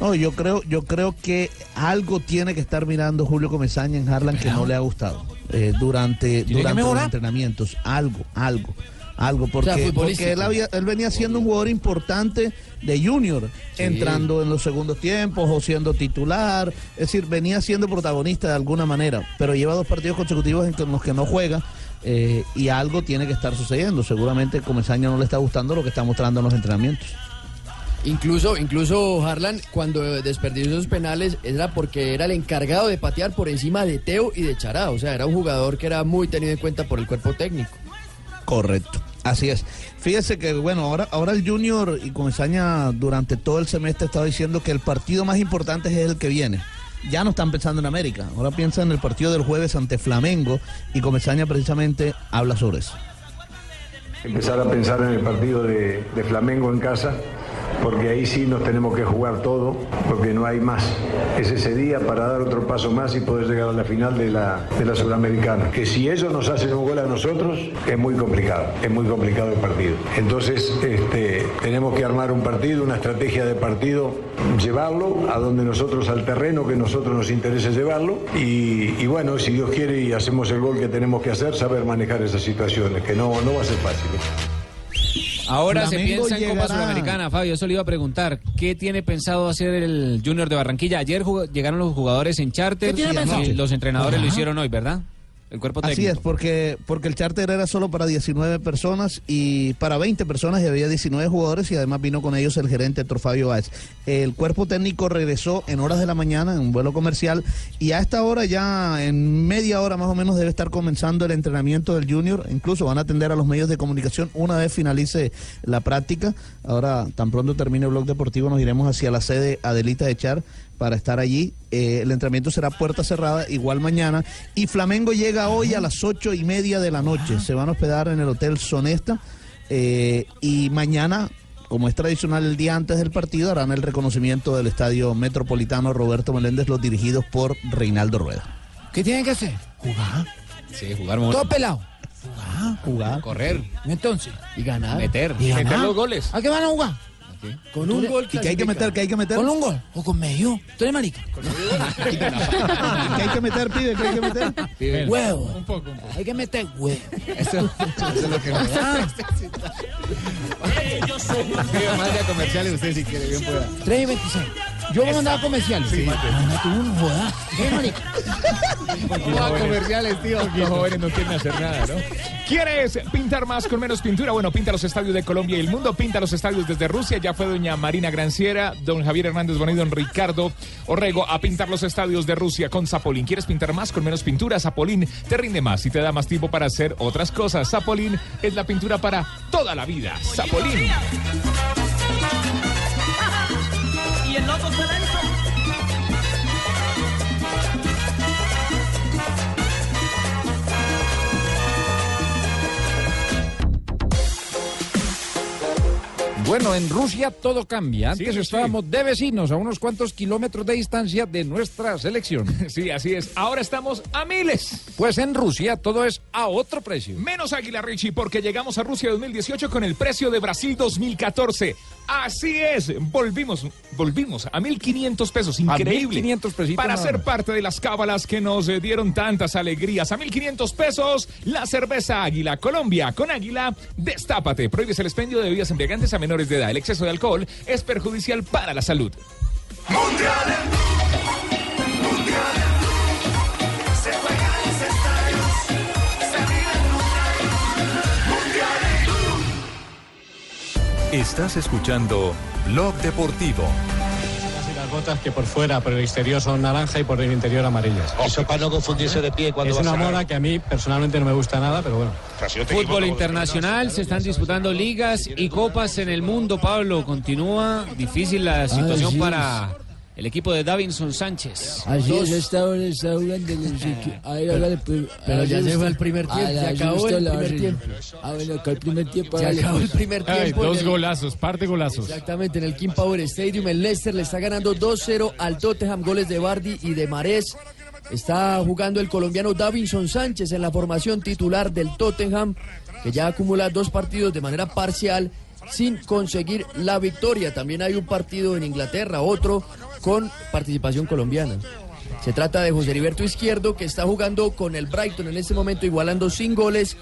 No, yo creo, yo creo que algo tiene que estar mirando Julio Comesaña en Harlan que no le ha gustado eh, durante, durante los entrenamientos. Algo, algo, algo. Porque, porque él, había- él venía siendo un jugador importante de Junior, entrando en los segundos tiempos o siendo titular. Es decir, venía siendo protagonista de alguna manera, pero lleva dos partidos consecutivos en que- en los que no juega. eh, y algo tiene que estar sucediendo. Seguramente Comesaña no le está gustando lo que está mostrando en los entrenamientos. Incluso, incluso Harlan, cuando desperdició esos penales, era porque era el encargado de patear por encima de Teo y de Chará. O sea, era un jugador que era muy tenido en cuenta por el cuerpo técnico. Correcto, así es. Fíjese que, bueno, ahora, ahora el Junior y Comesaña durante todo el semestre estaba diciendo que el partido más importante es el que viene. Ya no están pensando en América, ahora piensan en el partido del jueves ante Flamengo y Comesaña precisamente habla sobre eso. Empezar a pensar en el partido de, de Flamengo en casa, porque ahí sí nos tenemos que jugar todo, porque no hay más. Es ese día para dar otro paso más y poder llegar a la final de la, de la Sudamericana. Que si ellos nos hacen un gol a nosotros, es muy complicado, es muy complicado el partido. Entonces, este, tenemos que armar un partido, una estrategia de partido, llevarlo a donde nosotros, al terreno que nosotros nos interese llevarlo. Y, y bueno, si Dios quiere y hacemos el gol que tenemos que hacer, saber manejar esas situaciones, que no, no va a ser fácil. Ahora se piensa en Copa Sudamericana, Fabio. Eso le iba a preguntar. ¿Qué tiene pensado hacer el Junior de Barranquilla? Ayer jugó- llegaron los jugadores en charter ¿Qué tiene y pensado? los entrenadores lo hicieron hoy, ¿verdad? El cuerpo Así es, porque, porque el charter era solo para 19 personas y para 20 personas y había 19 jugadores y además vino con ellos el gerente Héctor Fabio Báez. El cuerpo técnico regresó en horas de la mañana en un vuelo comercial y a esta hora ya en media hora más o menos debe estar comenzando el entrenamiento del junior. Incluso van a atender a los medios de comunicación una vez finalice la práctica. Ahora, tan pronto termine el blog deportivo, nos iremos hacia la sede Adelita de Char para estar allí. Eh, el entrenamiento será puerta cerrada, igual mañana. Y Flamengo llega hoy a las ocho y media de la noche. Se van a hospedar en el Hotel Sonesta. eh, y mañana, como es tradicional el día antes del partido, harán el reconocimiento del Estadio Metropolitano Roberto Meléndez, los dirigidos por Reinaldo Rueda. ¿Qué tienen que hacer? Jugar. Sí, jugar mucho. Todo pelado. Jugar. Correr. Entonces. Y ganar. Meter. Y ganar. Meter los goles. ¿A qué van a jugar? Con un gol ¿Y qué hay que meter? ¿Qué hay que meter? ¿Con un gol? ¿O con medio? ¿Tú eres marica? ¿Qué hay que meter, pibe? ¿Qué hay que meter? Huevo. Un poco, un poco. Hay que meter huevo. Eso, eso es lo que Ah, Pido más de comerciales usted si quiere, bien pueda. 3 y 26. Yo voy a mandar a comerciales. Sí, Mándate uno, joda. No, comerciales, tío. Los jóvenes no quieren hacer nada, ¿no? ¿Quieres pintar más con menos pintura? Bueno, pinta los estadios de Colombia y el mundo, pinta los estadios desde Rusia. Ya fue doña Marina Granciera, don Javier Hernández Bonet y don Ricardo Orrego a pintar los estadios de Rusia con Zapolín. ¿Quieres pintar más con menos pintura? Zapolín te rinde más y te da más tiempo para hacer otras cosas. Zapolín es la pintura para toda la vida. Zapolín. Y el loco se la. Bueno, en Rusia todo cambia. Antes estábamos de vecinos a unos cuantos kilómetros de distancia de nuestra selección. Sí, así es. Ahora estamos a miles. Pues en Rusia todo es a otro precio. Menos Águila Richie porque llegamos a Rusia 2018 con el precio de Brasil 2014. Así es, volvimos, volvimos a 1.500 pesos, increíble. 1.500 pesitos Para nada ser parte de las cábalas que nos eh, dieron tantas alegrías. A 1.500 pesos, la cerveza Águila Colombia. Con Águila, destápate. Prohíbes el expendio de bebidas embriagantes a menores de edad. El exceso de alcohol es perjudicial para la salud. Estás escuchando Blog Deportivo. Botas que por fuera, por el exterior son naranja y por el interior amarillas. Eso para no confundirse de pie cuando Es vas una a- moda que a mí personalmente no me gusta nada, pero bueno. Fútbol internacional, se están disputando ligas y copas en el mundo, Pablo. Continúa difícil la situación Así para el equipo de Davinson Sánchez. Así Dos. es, está jugando el equipo. Ahí hágale, pues, Pero a ya fue el primer tiempo, se acabó el primer tiempo. Ah, bueno, acá el primer tiempo. Se acabó pues. el primer Ay, tiempo. dos golazos, par de golazos. Exactamente, en el King Power Stadium, el Leicester le está ganando 2-0 al Tottenham, goles de Bardi y de Marés. Está jugando el colombiano Davinson Sánchez en la formación titular del Tottenham, que ya acumula dos partidos de manera parcial sin conseguir la victoria. También hay un partido en Inglaterra, otro con participación colombiana. Se trata de José Heriberto Izquierdo, que está jugando con el Brighton en este momento, igualando sin goles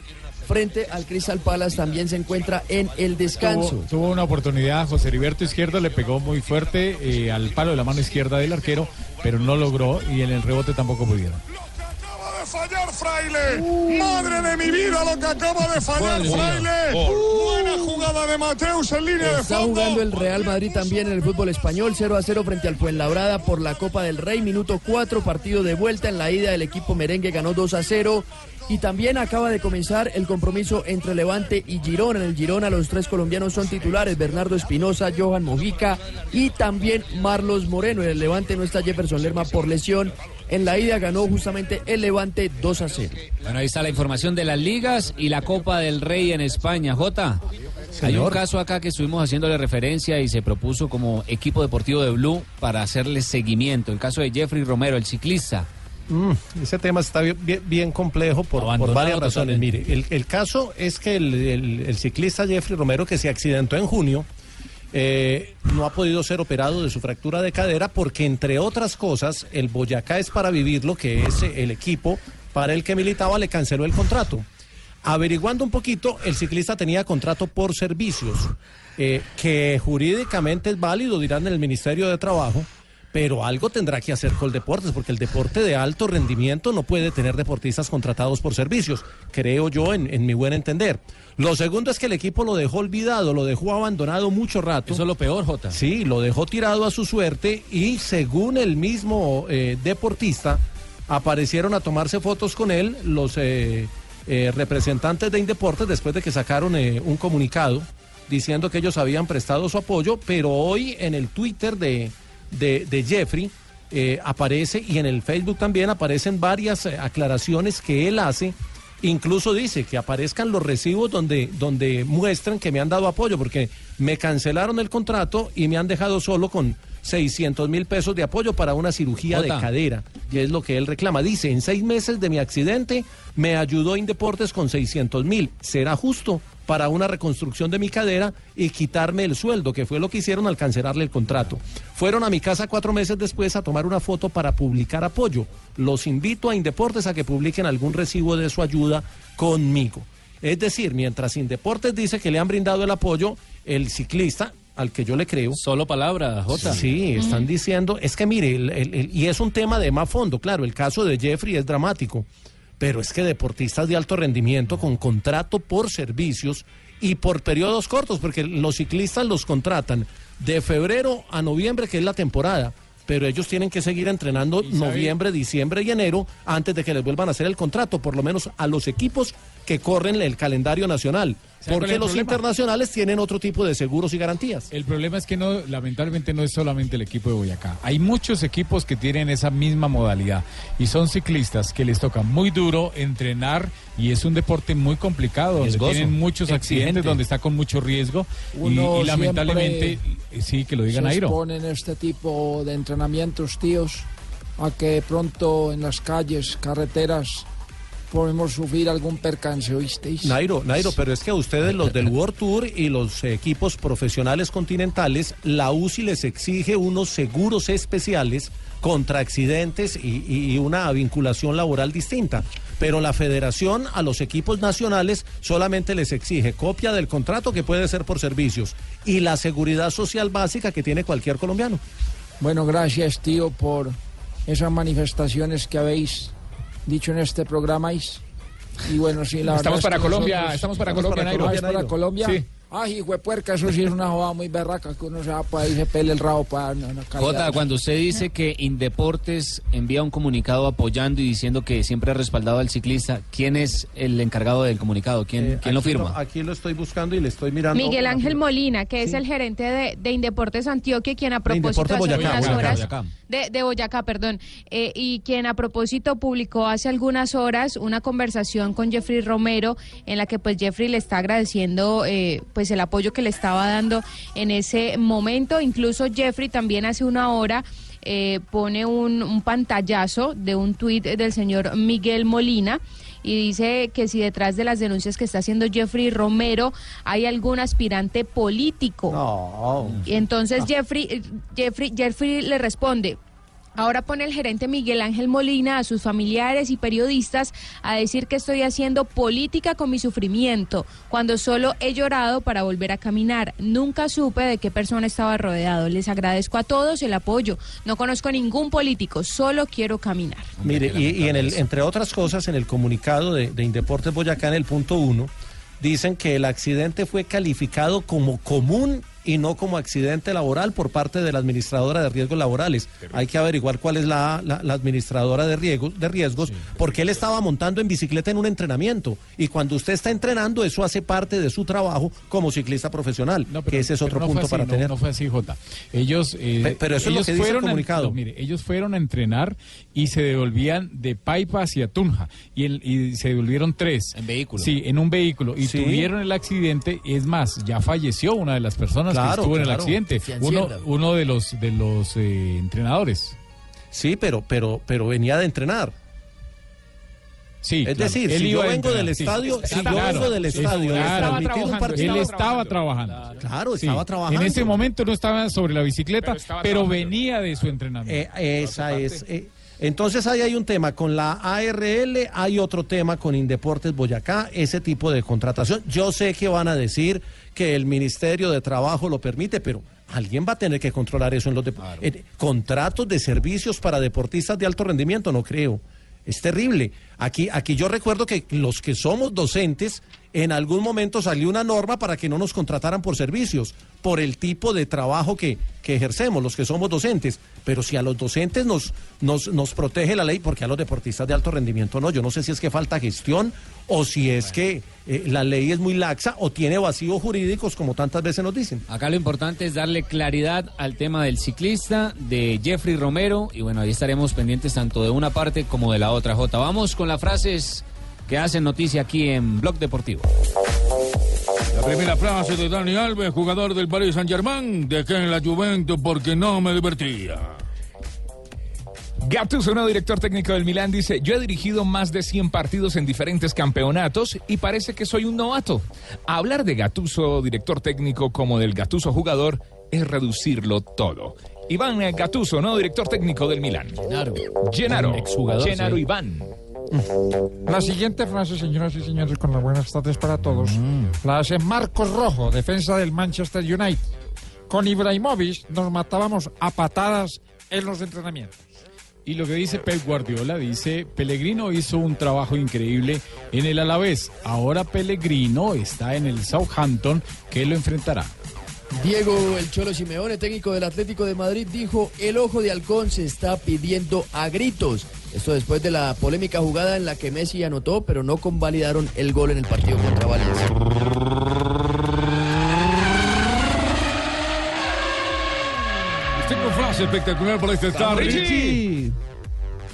frente al Crystal Palace. También se encuentra en el descanso. Tuvo, una oportunidad, José Heriberto Izquierdo le pegó muy fuerte eh, al palo de la mano izquierda del arquero, pero no logró y en el rebote tampoco pudieron. De fallar Fraile. Madre de mi vida lo que acaba de fallar Madre. Fraile. Buena jugada de Mateus en línea de Está fondo. jugando el Real Madrid también en el fútbol español, 0 a 0 frente al Fuenlabrada por la Copa del Rey, minuto 4, partido de vuelta en la ida el equipo merengue ganó 2 a 0 y también acaba de comenzar el compromiso entre Levante y Girona. En el Girona los tres colombianos son titulares, Bernardo Espinosa, Johan Mojica y también Marlos Moreno. En el Levante no está Jefferson Lerma por lesión. En la ida ganó justamente el Levante 2 a 0. Bueno, ahí está la información de las ligas y la Copa del Rey en España. Jota, hay un caso acá que estuvimos haciéndole referencia y se propuso como equipo deportivo de Blue para hacerle seguimiento. El caso de Jeffrey Romero, el ciclista. Mm, ese tema está bien, bien- bien complejo por, varias razones. totalmente. Mire, el, el caso es que el, el- el ciclista Jeffrey Romero, que se accidentó en junio, eh, no ha podido ser operado de su fractura de cadera porque, entre otras cosas, el Boyacá es para vivirlo, que es el equipo para el que militaba, le canceló el contrato. Averiguando un poquito, el ciclista tenía contrato por servicios, eh, que jurídicamente es válido, dirán en el Ministerio de Trabajo, pero algo tendrá que hacer Coldeportes, porque el deporte de alto rendimiento no puede tener deportistas contratados por servicios, creo yo, en mi buen entender. Lo segundo es que el equipo lo dejó olvidado, lo dejó abandonado mucho rato. Eso es lo peor, Jota. Sí, lo dejó tirado a su suerte y según el mismo eh, deportista, aparecieron a tomarse fotos con él los eh, eh, representantes de Indeportes después de que sacaron eh, un comunicado diciendo que ellos habían prestado su apoyo, pero hoy en el Twitter de, de, de Jeffrey aparece y en el Facebook también aparecen varias aclaraciones que él hace. Incluso dice que aparezcan los recibos donde, donde muestran que me han dado apoyo, porque me cancelaron el contrato y me han dejado solo con 600 mil pesos de apoyo para una cirugía de cadera, y es lo que él reclama. Dice, en seis meses de mi accidente me ayudó Indeportes con 600 mil. ¿Será justo para una reconstrucción de mi cadera y quitarme el sueldo, que fue lo que hicieron al cancelarle el contrato? Fueron a mi casa cuatro meses después a tomar una foto para publicar apoyo. Los invito a Indeportes a que publiquen algún recibo de su ayuda conmigo. Es decir, mientras Indeportes dice que le han brindado el apoyo, el ciclista, al que yo le creo. Solo palabra, Jota. Sí, están diciendo, es que mire, el- el- el- y es un tema de más fondo, claro, el caso de Jeffrey es dramático, pero es que deportistas de alto rendimiento con contrato por servicios y por periodos cortos, porque los ciclistas los contratan de febrero a noviembre, que es la temporada. Pero ellos tienen que seguir entrenando noviembre, diciembre y enero antes de que les vuelvan a hacer el contrato, por lo menos a los equipos que corren el calendario nacional. ¿Sabe cuál es Porque los problema? internacionales tienen otro tipo de seguros y garantías. El problema es que no, lamentablemente no es solamente el equipo de Boyacá. Hay muchos equipos que tienen esa misma modalidad y son ciclistas que les toca muy duro entrenar y es un deporte muy complicado donde tienen muchos accidentes, exigente. donde está con mucho riesgo y, Uno y lamentablemente eh, sí que lo digan se Nairo. exponen este tipo de entrenamientos, tíos, a que pronto en las calles, carreteras, podemos sufrir algún percance, ¿oísteis? Nairo, Nairo, pero es que a ustedes los del World Tour y los equipos profesionales continentales, la UCI les exige unos seguros especiales contra accidentes y, y- y una vinculación laboral distinta. Pero la federación a los equipos nacionales solamente les exige copia del contrato que puede ser por servicios y la seguridad social básica que tiene cualquier colombiano. Bueno, gracias, tío, por esas manifestaciones que habéis dicho en este programa. is. Y bueno, sí, la Estamos verdad es para que Colombia, nosotros- estamos para Colombia, Nairo. Ah, ¿es para. Colombia? Sí. Ay, hijo de puerca, eso sí es una jugada muy berraca que uno se va para ahí se pele el rabo para no. Jota, cuando usted dice que Indeportes envía un comunicado apoyando y diciendo que siempre ha respaldado al ciclista, ¿quién es el encargado del comunicado? ¿Quién, Eh, quién lo firma? aquí lo estoy buscando y le estoy mirando. Miguel Ángel Molina, que es el gerente de, de Indeportes Antioquia, quien a propósito hace Boyacá, algunas Boyacá, horas Boyacá. de, de Boyacá, perdón, eh, y quien a propósito publicó hace algunas horas una conversación con Jeffrey Romero en la que pues Jeffrey le está agradeciendo eh, pues el apoyo que le estaba dando en ese momento. Incluso Jeffrey también hace una hora eh, pone un, un pantallazo de un tuit del señor Miguel Molina y dice que si detrás de las denuncias que está haciendo Jeffrey Romero hay algún aspirante político. Y entonces Jeffrey, eh, Jeffrey, Jeffrey le responde. Ahora pone el gerente Miguel Ángel Molina a sus familiares y periodistas a decir que estoy haciendo política con mi sufrimiento, cuando solo he llorado para volver a caminar. Nunca supe de qué persona estaba rodeado. Les agradezco a todos el apoyo. No conozco ningún político, solo quiero caminar. Mire, y, y en el, entre otras cosas, en el comunicado de, de Indeportes Boyacá, en el punto uno, dicen que el accidente fue calificado como común y no como accidente laboral por parte de la administradora de riesgos laborales. Hay que averiguar cuál es la, la- la administradora de riesgos, de riesgos porque él estaba montando en bicicleta en un entrenamiento. Y cuando usted está entrenando, eso hace parte de su trabajo como ciclista profesional, que ese es otro no punto así, para no, tener. No fue así, Jota. Ellos, eh, Pe- pero eso es lo ellos que dice el fueron a- comunicado. no, mire, ellos fueron a entrenar y se devolvían de Paipa hacia Tunja y, el- y se devolvieron tres. En vehículo. Sí, en un vehículo y Sí. tuvieron el accidente. Es más, ya falleció una de las personas Claro, que estuvo en el accidente. Uno, uno de los de los eh, entrenadores. Sí, pero, pero, pero venía de entrenar. Sí, es claro. decir, Él si yo vengo del sí. estadio, si yo Claro, vengo del es- estadio, claro. transmitir un partido, Él estaba trabajando. Claro, Sí. estaba trabajando. En ese momento no estaba sobre la bicicleta, pero, venía de su entrenamiento. Eh, esa es. eh, entonces ahí hay un tema con la ARL, hay otro tema con Indeportes Boyacá, ese tipo de contratación. Yo sé que van a decir que el Ministerio de Trabajo lo permite, pero alguien va a tener que controlar eso en los en contratos de servicios para deportistas de alto rendimiento, no creo. Es terrible. Aquí, aquí yo recuerdo que los que somos docentes, en algún momento salió una norma para que no nos contrataran por servicios, por el tipo de trabajo que, que ejercemos, los que somos docentes. Pero si a los docentes nos, nos, nos protege la ley, porque a los deportistas de alto rendimiento no, yo no sé si es que falta gestión o si es que eh, la ley es muy laxa o tiene vacíos jurídicos, como tantas veces nos dicen. Acá lo importante es darle claridad al tema del ciclista, de Jeffrey Romero, y bueno, ahí estaremos pendientes tanto de una parte como de la otra. Jota, vamos con las frases que hacen noticia aquí en Blog Deportivo. La primera frase de Dani Alves, jugador del Paris Saint Germain, dejé en la Juventus porque no me divertía. Gattuso, nuevo director técnico del Milán, dice, yo he dirigido más de 100 partidos en diferentes campeonatos y parece que soy un novato. Hablar de Gattuso, director técnico, como del Gattuso jugador, es reducirlo todo. Iván Gattuso, nuevo director técnico del Milán. Gennaro. Gennaro. Exjugador, Gennaro sí. Iván. La siguiente frase, señoras y señores, con las buenas tardes para todos, la hace Marcos Rojo, defensa del Manchester United. Con Ibrahimovic nos matábamos a patadas en los entrenamientos. Y lo que dice Pep Guardiola, dice, Pellegrino hizo un trabajo increíble en el Alavés. Ahora Pellegrino está en el Southampton, que lo enfrentará. Diego El Cholo Simeone, técnico del Atlético de Madrid, dijo, el ojo de halcón se está pidiendo a gritos. Esto después de la polémica jugada en la que Messi anotó, pero no convalidaron el gol en el partido contra Valencia. Tengo frase espectacular para este tarde.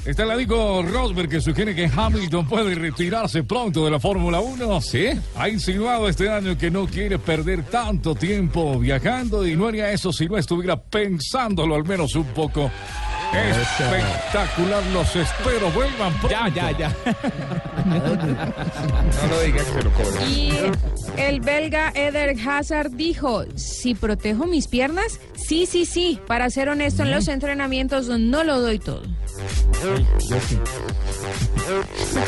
Está el amigo Rosberg que sugiere que Hamilton puede retirarse pronto de la Fórmula 1. ¿Sí? Ha insinuado este año que no quiere perder tanto tiempo viajando y no haría eso si no estuviera pensándolo al menos un poco. Espectacular, los espero, vuelvan pronto. Ya, ya, ya. no lo diga que se lo cobro. Y el belga Eder Hazard dijo, si protejo mis piernas, sí, sí, sí. Para ser honesto, en los entrenamientos no lo doy todo.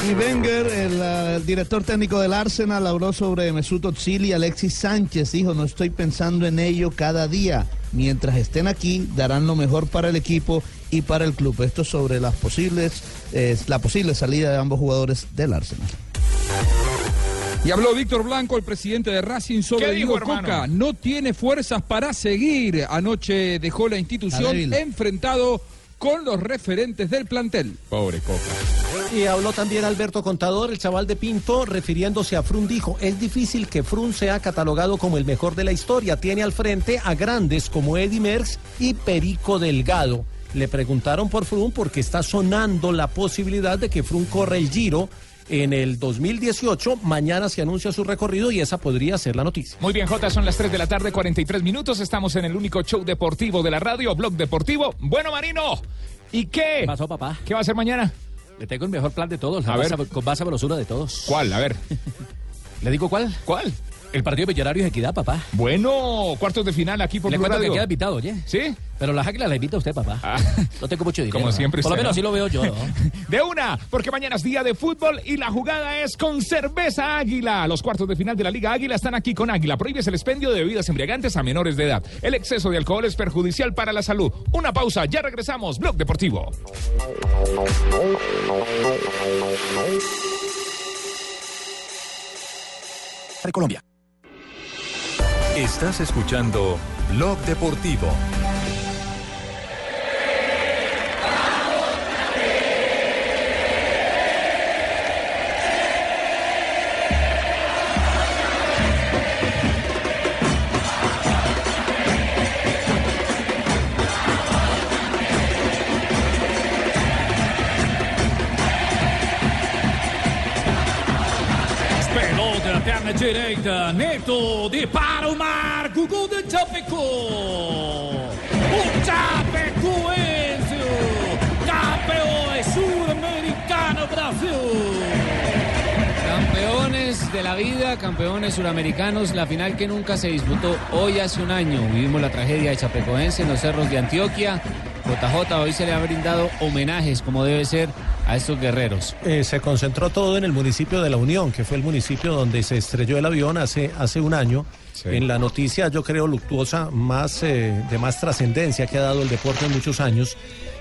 Y Wenger, el, el director técnico del Arsenal, habló sobre Mesut Özil y Alexis Sánchez. Dijo, no estoy pensando en ello cada día. Mientras estén aquí, darán lo mejor para el equipo y para el club. Esto sobre las posibles, eh, la posible salida de ambos jugadores del Arsenal. Y habló Víctor Blanco, el presidente de Racing, sobre ¿Qué dijo, Diego? Coca. No tiene fuerzas para seguir. Anoche dejó la institución enfrentado con los referentes del plantel. Pobre Coca. Y habló también Alberto Contador, el chaval de Pinto, refiriéndose a Frun, dijo, es difícil que Frun sea catalogado como el mejor de la historia. Tiene al frente a grandes como Eddie Merckx y Perico Delgado. Le preguntaron por Frun porque está sonando la posibilidad de que Frun corra el Giro en el 2018. Mañana se anuncia su recorrido y esa podría ser la noticia. Muy bien, Jota, son las 3 de la tarde, 43 minutos. Estamos en el único show deportivo de la radio, Blog Deportivo. Bueno, Marino, ¿y qué? ¿Qué pasó, papá? ¿Qué va a hacer mañana? Le tengo el mejor plan de todos, la A ver. con más sabrosura de todos. ¿Cuál? A ver. ¿Le digo cuál? ¿Cuál? El partido de Millonarios Equidad, papá. Bueno, cuartos de final aquí por Le Blue cuento que queda invitado, oye. ¿Sí? Pero las águilas la invita usted, papá. Ah. No tengo mucho dinero. Como ¿no? siempre Por lo menos ¿no? así lo veo yo, ¿no? De una, porque mañana es día de fútbol y la jugada es con cerveza Águila. Los cuartos de final de la Liga Águila están aquí con Águila. Prohíbes el expendio de bebidas embriagantes a menores de edad. El exceso de alcohol es perjudicial para la salud. Una pausa, ya regresamos. Blog Deportivo. Colombia. Estás escuchando Blog Deportivo. Direita, Neto de para o Marco, gol do Chapecó. O Chapecoense, campeão sul-americano Brasil. Campeones de la vida, campeones suramericanos, la final que nunca se disputó hoy hace un año. Vivimos la tragedia de Chapecoense en los cerros de Antioquia. JJ hoy se le ha brindado homenajes como debe ser a estos guerreros. Eh, se concentró todo en el municipio de La Unión, que fue el municipio donde se estrelló el avión hace, hace un año. En la noticia, yo creo, luctuosa, más eh, de más trascendencia que ha dado el deporte en muchos años.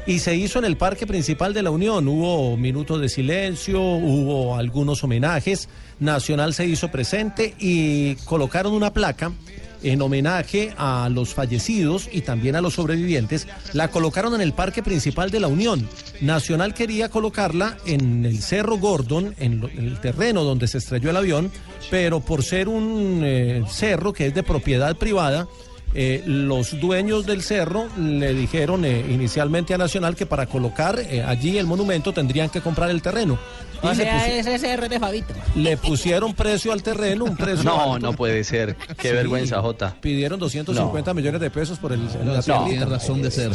Y se hizo en el parque principal de La Unión. Hubo minutos de silencio, hubo algunos homenajes. Nacional se hizo presente y colocaron una placa en homenaje a los fallecidos y también a los sobrevivientes, la colocaron en el parque principal de la Unión. Nacional quería colocarla en el Cerro Gordon, en, el terreno donde se estrelló el avión, pero por ser un eh, cerro que es de propiedad privada, eh, los dueños del cerro le dijeron eh, inicialmente a Nacional que para colocar eh, allí el monumento tendrían que comprar el terreno. Y O le sea, ese de Fabito. le pusieron precio al terreno, un precio No, alto. no puede ser. Qué Sí. vergüenza, Jota. Pidieron 250 millones de pesos por el, la tiene tierrita. razón de ser.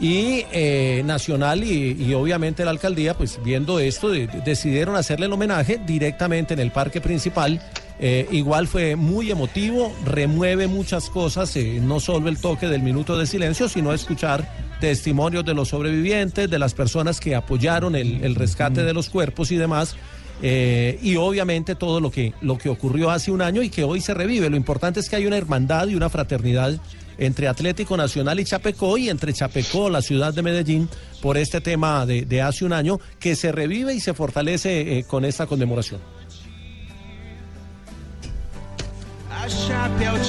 Y eh, Nacional y, y obviamente la alcaldía, pues viendo esto, de- de- decidieron hacerle el homenaje directamente en el parque principal. Eh, igual fue muy emotivo, remueve muchas cosas, eh, no solo el toque del minuto de silencio, sino escuchar testimonios de los sobrevivientes, de las personas que apoyaron el, el rescate de los cuerpos y demás. eh, y obviamente todo lo que, lo que ocurrió hace un año y que hoy se revive. Lo importante es que hay una hermandad y una fraternidad entre Atlético Nacional y Chapecó y entre Chapecó, la ciudad de Medellín, por este tema de, de hace un año que se revive y se fortalece eh, con esta conmemoración.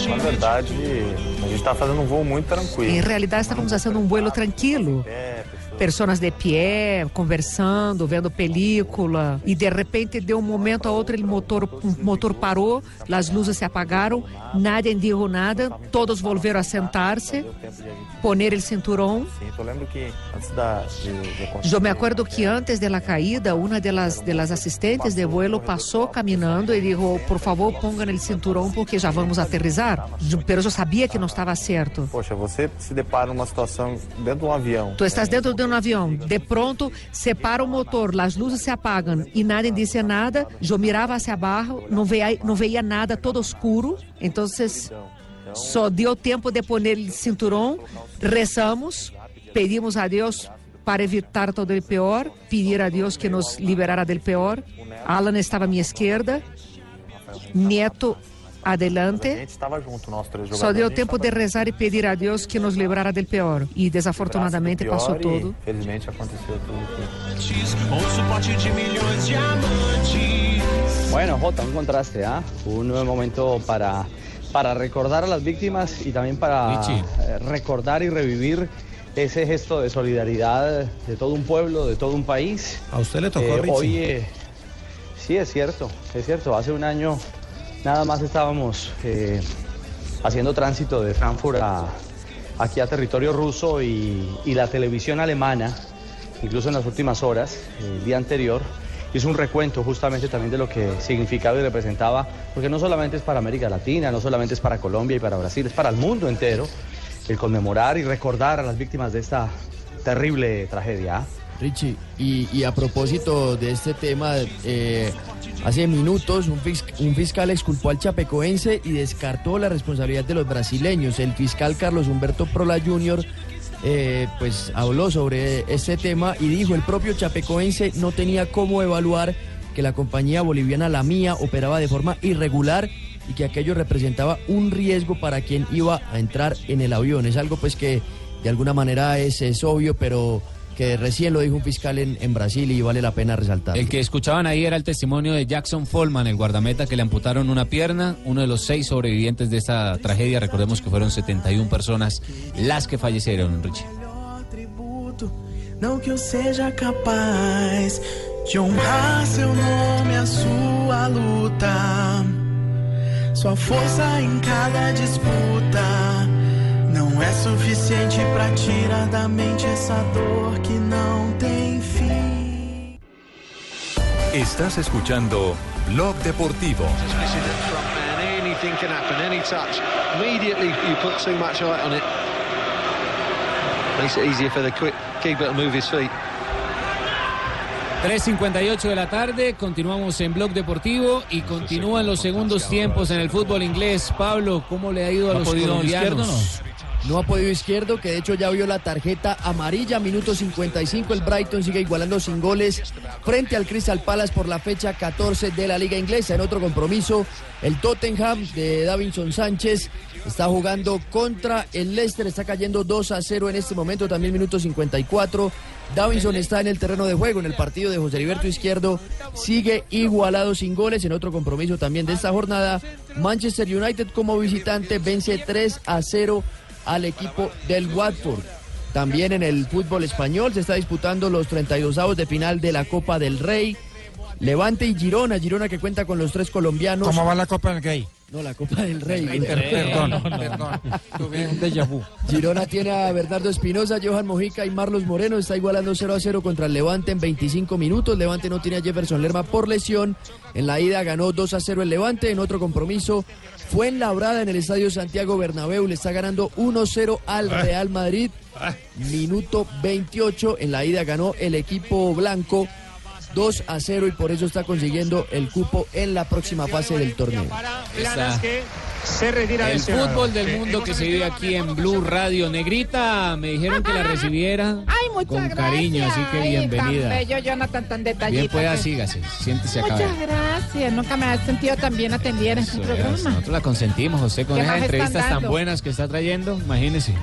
Na verdade, a gente está fazendo um voo muito tranquilo. Em realidade, estávamos fazendo um vuelo tranquilo. Pessoas de pé, conversando, vendo película, e de repente, de um momento a outro, o motor, motor parou, as luzes se apagaram, nadie dijo nada, todos volveram a sentar-se, poner o cinturão. Eu da, me acuerdo que antes de la caída, uma de las, de las assistentes de vuelo passou caminhando e disse, por favor, pongan el cinturão porque já vamos aterrizar. Pero eu sabia que não estava certo. Poxa, você se depara numa situação dentro de um avião. Tu estás dentro de um avião, de pronto se para o motor, as luzes se apagam e nadie disse nada. Eu mirava hacia abaixo, não veia, não veia nada, todo escuro. Então, só deu tempo de poner o cinturão, rezamos, pedimos a Deus para evitar todo o pior, pedir a Deus que nos liberara del pior. Alan estava à minha esquerda, Neto adelante. Só deu tempo de rezar e pedir a Deus que nos librara del pior. E desafortunadamente passou tudo. Felizmente aconteceu tudo. Ouço pote de milhões de amantes. Bueno, Jota, un contraste, ¿ah? Un nuevo momento para, para recordar a las víctimas y también para eh, recordar y revivir ese gesto de solidaridad de todo un pueblo, de todo un país. A usted le tocó, Eh, Richie. Hoy, eh, sí, es cierto, es cierto. Hace un año nada más estábamos eh, haciendo tránsito de Frankfurt a, aquí a territorio ruso y, la televisión alemana, incluso en las últimas horas, el día anterior, hizo un recuento justamente también de lo que significaba y representaba, porque no solamente es para América Latina, no solamente es para Colombia y para Brasil, es para el mundo entero el conmemorar y recordar a las víctimas de esta terrible tragedia. ¿ah? Richie, y, a propósito de este tema, eh, hace minutos un, fis- un fiscal exculpó al chapecoense y descartó la responsabilidad de los brasileños. El fiscal Carlos Humberto Prola Jr. eh, pues habló sobre este tema y dijo el propio chapecoense no tenía cómo evaluar que la compañía boliviana La Mía operaba de forma irregular y que aquello representaba un riesgo para quien iba a entrar en el avión. Es algo pues que de alguna manera es obvio, pero que recién lo dijo un fiscal en, en Brasil y vale la pena resaltar. El que escuchaban ahí era el testimonio de Jackson Follman, el guardameta que le amputaron una pierna, uno de los seis sobrevivientes de esta tragedia. Recordemos que fueron 71 personas las que fallecieron, Richie. tributo, não que eu seja capaz de honrar seu nome, a sua luta, sua força em cada disputa. Não é suficiente pra tirar da mente essa dor que não tem fim. Estás escuchando Blog Deportivo. And anything can happen, any touch. Immediately you put too much height on it. Makes it easier for the quick keeper to move his feet. 3.58 de la tarde, continuamos en Blog Deportivo y continúan los segundos tiempos en el fútbol inglés. Pablo, ¿cómo le ha ido a ¿No ha los colombianos? No ha podido izquierdo, que de hecho ya vio la tarjeta amarilla, minuto 55. El Brighton sigue igualando sin goles frente al Crystal Palace por la fecha 14 de la Liga Inglesa. En otro compromiso, el Tottenham de Davinson Sánchez está jugando contra el Leicester, está cayendo 2 a 0 en este momento, también minuto 54. Davinson está en el terreno de juego en el partido de José Heriberto Izquierdo, sigue igualado sin goles. En otro compromiso también de esta jornada, Manchester United como visitante vence 3 a 0 al equipo del Watford. También en el fútbol español se está disputando los 32 avos de final de la Copa del Rey. Levante y Girona, Girona que cuenta con los tres colombianos. ¿Cómo va la Copa del Gay? No, la Copa del Rey. Per- Perdón, perdón. Tuve un déjà vu. Girona tiene a Bernardo Espinosa, Johan Mojica y Marlos Moreno. Está igualando 0 a 0 contra el Levante en 25 minutos. Levante no tiene a Jefferson Lerma por lesión. En la ida ganó 2 a 0 el Levante. En otro compromiso fue en Labrada en el Estadio Santiago Bernabéu. Le está ganando 1-0 al Real Madrid. Minuto 28. En la ida ganó el equipo blanco 2 a 0 y por eso está consiguiendo el cupo en la próxima fase del torneo. Está se retira el fútbol del mundo que se vive aquí en Blue Radio. Negrita, me dijeron que la recibiera Ay, con gracias. cariño, así que Ay, bienvenida. Tan bello, Jonathan, tan detallista. Bien pueda, que- sígase, siéntese acá. Muchas gracias. Nunca me has sentido tan bien atendida en este Eso es, programa. Nosotros la consentimos, José, con ¿Qué esas entrevistas tan buenas que está trayendo. Imagínese.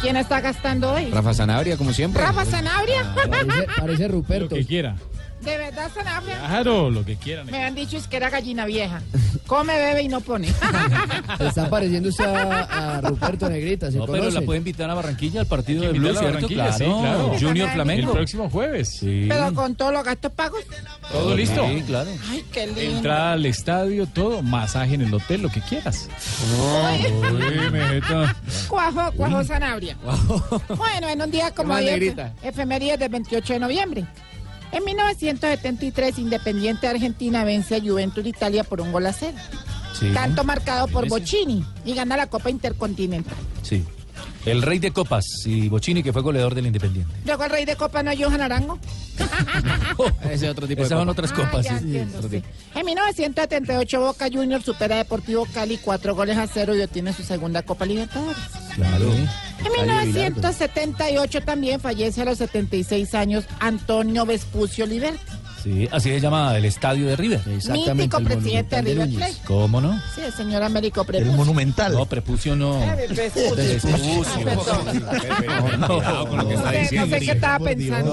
¿Quién está gastando hoy? Rafa Zanabria, como siempre. Rafa Sanabria. Parece, parece Ruperto. Lo que quiera. ¿De verdad, Sanabria? Claro, lo que quieran. Me han dicho es que era gallina vieja. Come, bebe y no pone. Se está pareciendo usted a, a Ruperto Negrita, ¿se No, pero conoce? la puede invitar a Barranquilla al partido de Blue, ¿cierto? Claro, sí, claro. Junior El Flamengo. próximo jueves. Sí. Pero con todos los gastos pagos. Todo listo. Sí, claro. Ay, qué lindo. Entrada al estadio, todo, masaje en el hotel, lo que quieras. Uy, mijita. Cuajo, cuajo Sanabria. Bueno, en un día como hoy, negrita? efemérides del 28 de noviembre. En 1973, Independiente de Argentina vence a Juventus de Italia por un gol a cero. Sí. Tanto marcado por. Bochini y gana la Copa Intercontinental. Sí. El rey de copas y Bochini, que fue goleador del Independiente. Luego el rey de Copa no es Johan Arango. Ese otro tipo Esas son otras Ah, copas. ya sí, sí, entiendo, otro sí. tipo. En 1978 Boca Juniors supera a Deportivo Cali cuatro goles a cero y obtiene su segunda Copa Libertadores. Claro. En 1978 también fallece a los 76 años Antonio Vespucio Liberti, Sí, así se llama el estadio de River. mítico presidente de River Plate. ¿Cómo no? Sí, el señor Américo El Prepucio. monumental. No, prepucio no. Eh. Ah, perdón. Cuidado con lo que está No sé- diciendo. No sé qué estaba pensando.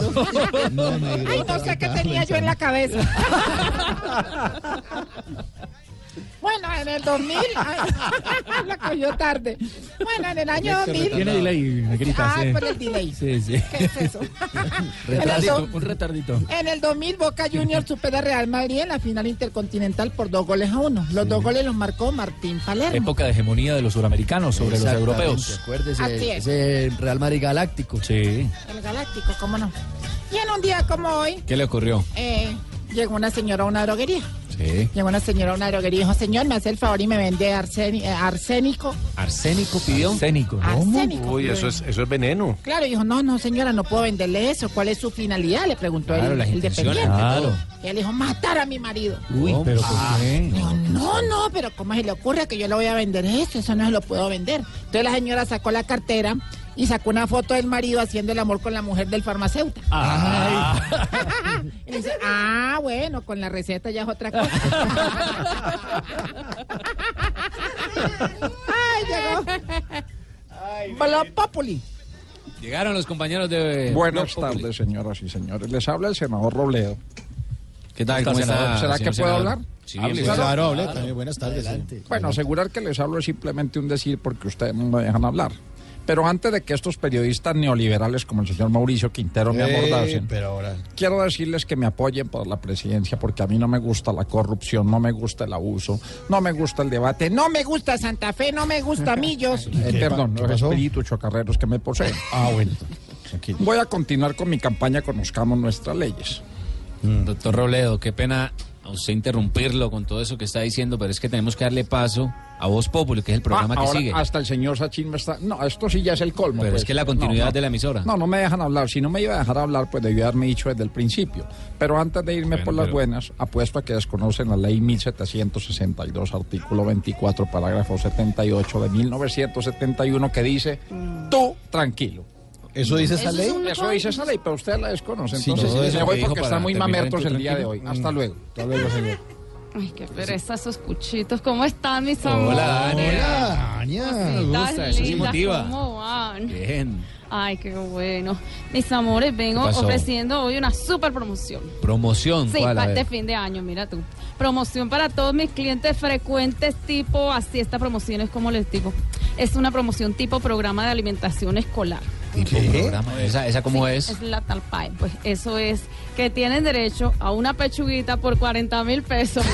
Ay, no sé qué tenía yo en la cabeza. Bueno, en el 2000, ay, la cogió tarde. Bueno, en el año 2000. Tiene delay, negrita, Ah, sí. por el delay. Sí, sí. ¿Qué es eso? Retardito, un retardito. En el 2000, Boca Juniors supera a Real Madrid en la final intercontinental por dos goles a uno. Los dos goles los marcó Martín Palermo. Época de hegemonía de los suramericanos sobre los europeos. Acuérdese, Así es. ese Real Madrid Galáctico. Sí. El Galáctico, ¿cómo no? Y en un día como hoy, ¿Qué le ocurrió? eh, llegó una señora a una droguería. Sí. Llegó una señora a una droguería y dijo, señor, me hace el favor y me vende eh, arsénico. ¿Arsénico pidió? Arsénico. Arsénico. Uy, eso es, eso es veneno. Claro, dijo, no, no, señora, no puedo venderle eso. ¿Cuál es su finalidad? Le preguntó Claro, el, dependiente. Claro. Y él dijo, matar a mi marido. Uy, pero ¿por qué? Dijo, no, no, pero ¿cómo se le ocurre que yo le voy a vender eso? Eso no se lo puedo vender. Entonces la señora sacó la cartera y sacó una foto del marido haciendo el amor con la mujer del farmacéutico. Y dice, ah, bueno, con la receta ya es otra cosa. Ay, llegó. Populi. Llegaron los compañeros de... Buenas Populi. tardes, señoras y señores. Les habla el senador Robledo. ¿Qué tal? ¿Está, ¿Cómo senador? está, ¿Será que puedo hablar? Sí, Hable, claro. claro. hable, también buenas tardes. Bueno, asegurar que les hablo es simplemente un decir porque ustedes no me dejan hablar. Pero antes de que estos periodistas neoliberales como el señor Mauricio Quintero me abordasen, pero ahora. quiero decirles que me apoyen por la presidencia porque a mí no me gusta la corrupción, no me gusta el abuso, no me gusta el debate, no me gusta Santa Fe, no me gusta Millos. eh, perdón, los espíritus chocarreros que me poseen. Ah, bueno. Tranquilo. Voy a continuar con mi campaña Conozcamos nuestras leyes. Doctor Robledo, qué pena a usted interrumpirlo con todo eso que está diciendo, pero es que tenemos que darle paso a Voz Populi, que es el programa Ah, que ahora sigue. hasta el señor Sachin me está... No, esto sí ya es el colmo. Pero pues. es que la continuidad No, no. de la emisora. No, no me dejan hablar. Si no me iba a dejar hablar, pues debió haberme dicho desde el principio. Pero antes de irme Bueno, por las pero- buenas, apuesto a que desconocen la ley 1762, artículo 24, parágrafo 78 de 1971, que dice, tú tranquilo. ¿Eso dice esa ley? Eso dice esa ley, pero ustedes la desconocen. Sí, Entonces, eso me voy porque están muy mamertos el día de hoy. Hasta Mm. luego. Hasta luego, señor. Ay, qué pereza esos cuchitos. ¿Cómo están mis Hola, amores? Dania. Dania. Cositas gusta, eso sí motiva. ¿Cómo van? Bien. Ay, qué bueno. Mis amores, vengo ofreciendo hoy una super promoción. Promoción. Sí, ¿cuál? De fin de año, mira tú. Promoción para todos mis clientes frecuentes, tipo, así esta promoción es como les digo. Es una promoción tipo programa de alimentación escolar. Tipo programa. ¿Esa, esa cómo es? Es la talpay. Pues eso es que tienen derecho a una pechuguita por 40 mil pesos.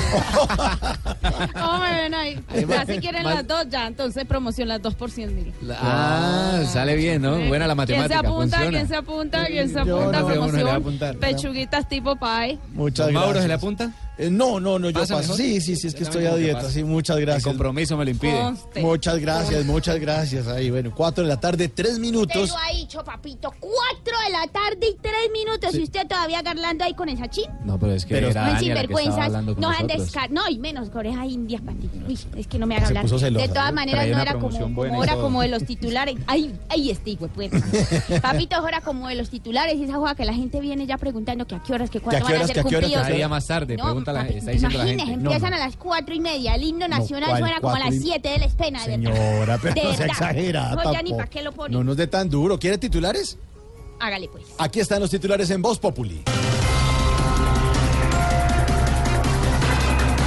¿Cómo me ven ahí? Ya si quieren Más- las dos, ya entonces promoción las dos por 100 mil. Ah, sale bien, ¿no? Buena la ¿Quién se matemática. apunta? funciona. ¿Quién se apunta? ¿Quién se Yo apunta? no, a promoción. apuntar. Pechuguitas tipo pie. Muchas ¿Don gracias. Mauro se le apunta? Eh, no, no, no, yo ¿Pasa paso. Sí, sí, sí, es que estoy a dieta, sí, muchas El gracias. compromiso me lo impide. Conste. Muchas gracias, muchas gracias. Ahí, bueno, cuatro de la tarde, tres Usted minutos. lo ha dicho, papito. Cuatro de la tarde y tres minutos. Y usted todavía garlando ahí con esa chin. No, pero es que Pero- era sinvergüenzas. No han No, y menos con orejas indias, patito. Uy, es que no me haga hablar. de todas maneras, no era como, como de los titulares. Ay, ay, este hijo, pues. Papito, es hora como de los titulares. Y esa joda que la gente viene ya preguntando que a qué horas, que cuándo ¿Que a qué van a horas, ser que a qué horas, cumplidos. que a Cada día más tarde, No, pregunta la, papi, está diciendo la imagines, gente. empiezan No, no. a las cuatro y media. El himno nacional ¿cuál suena como a las siete de la espena. Señora, pero no No, ya ni para qué lo pone. No nos dé tan duro. ¿Quiere titulares? Hágale, pues. Aquí están los titulares en Voz Populi.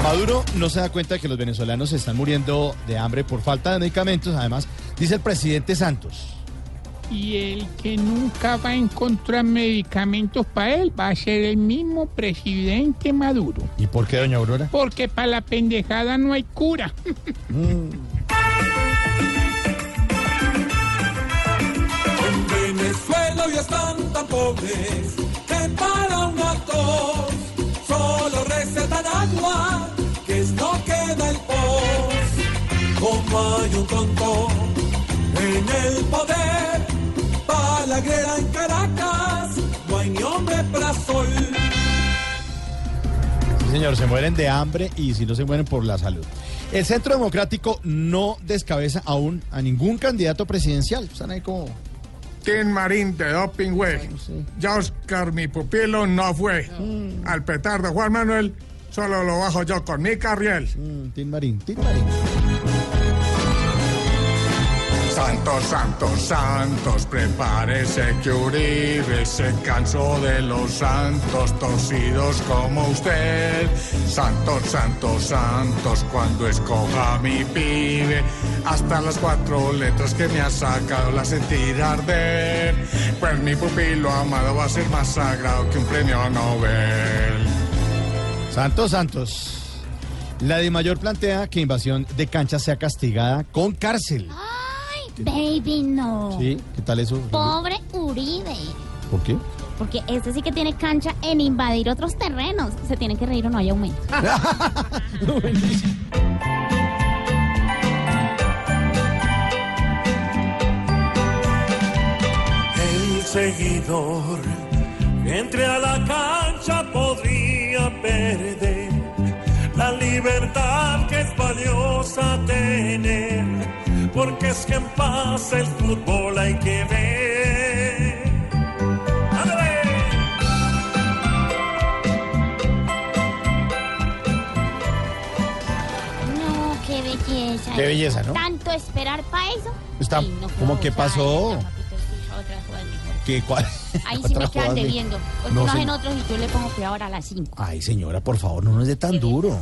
Maduro no se da cuenta de que los venezolanos se están muriendo de hambre por falta de medicamentos. Además, dice el presidente Santos. Y el que nunca va a encontrar medicamentos para él va a ser el mismo presidente Maduro. ¿Y por qué, doña Aurora? Porque para la pendejada no hay cura. En Venezuela hoy están tan pobres que para una tos solo recetan agua, que es lo que da el pos. Como hay un tonto en el poder, palagrera en Caracas, no hay ni hombre para sol. Sí, señor, se mueren de hambre y si no se mueren por la salud. El Centro Democrático no descabeza aún a ningún candidato presidencial. Están ahí como... Tim Marín de Doping Way. Ya Oscar, mi pupilo, no fue. Al petardo Juan Manuel, solo lo bajo yo con mi carriel. Tim Marín, Tim Marín. Santos, santos, santos, prepárese que Uribe se cansó de los santos torcidos como usted. Santos, santos, santos, cuando escoja a mi pibe, hasta las cuatro letras que me ha sacado la sentir arder. Pues mi pupilo amado va a ser más sagrado que un premio Nobel. Santos, Santos. La de mayor plantea que invasión de cancha sea castigada con cárcel. Baby, no. ¿Sí? ¿Qué tal eso? Pobre Uribe. ¿Por qué? Porque este sí que tiene cancha en invadir otros terrenos. Se tiene que reír o no hay aumento. El seguidor que entre a la cancha podría perder la libertad que es valiosa tener, porque es que en paz el fútbol hay que ver. ¡Ándale! No, qué belleza. Qué belleza, ¿no? Tanto esperar para eso. Está, Sí, no ¿Cómo que pasó? papito. ¿Qué, cuál? Ahí sí me quedan debiendo. Porque No, hacen otros y yo le pongo cuidado ahora a las 5. Ay, señora, por favor, no nos dé tan duro.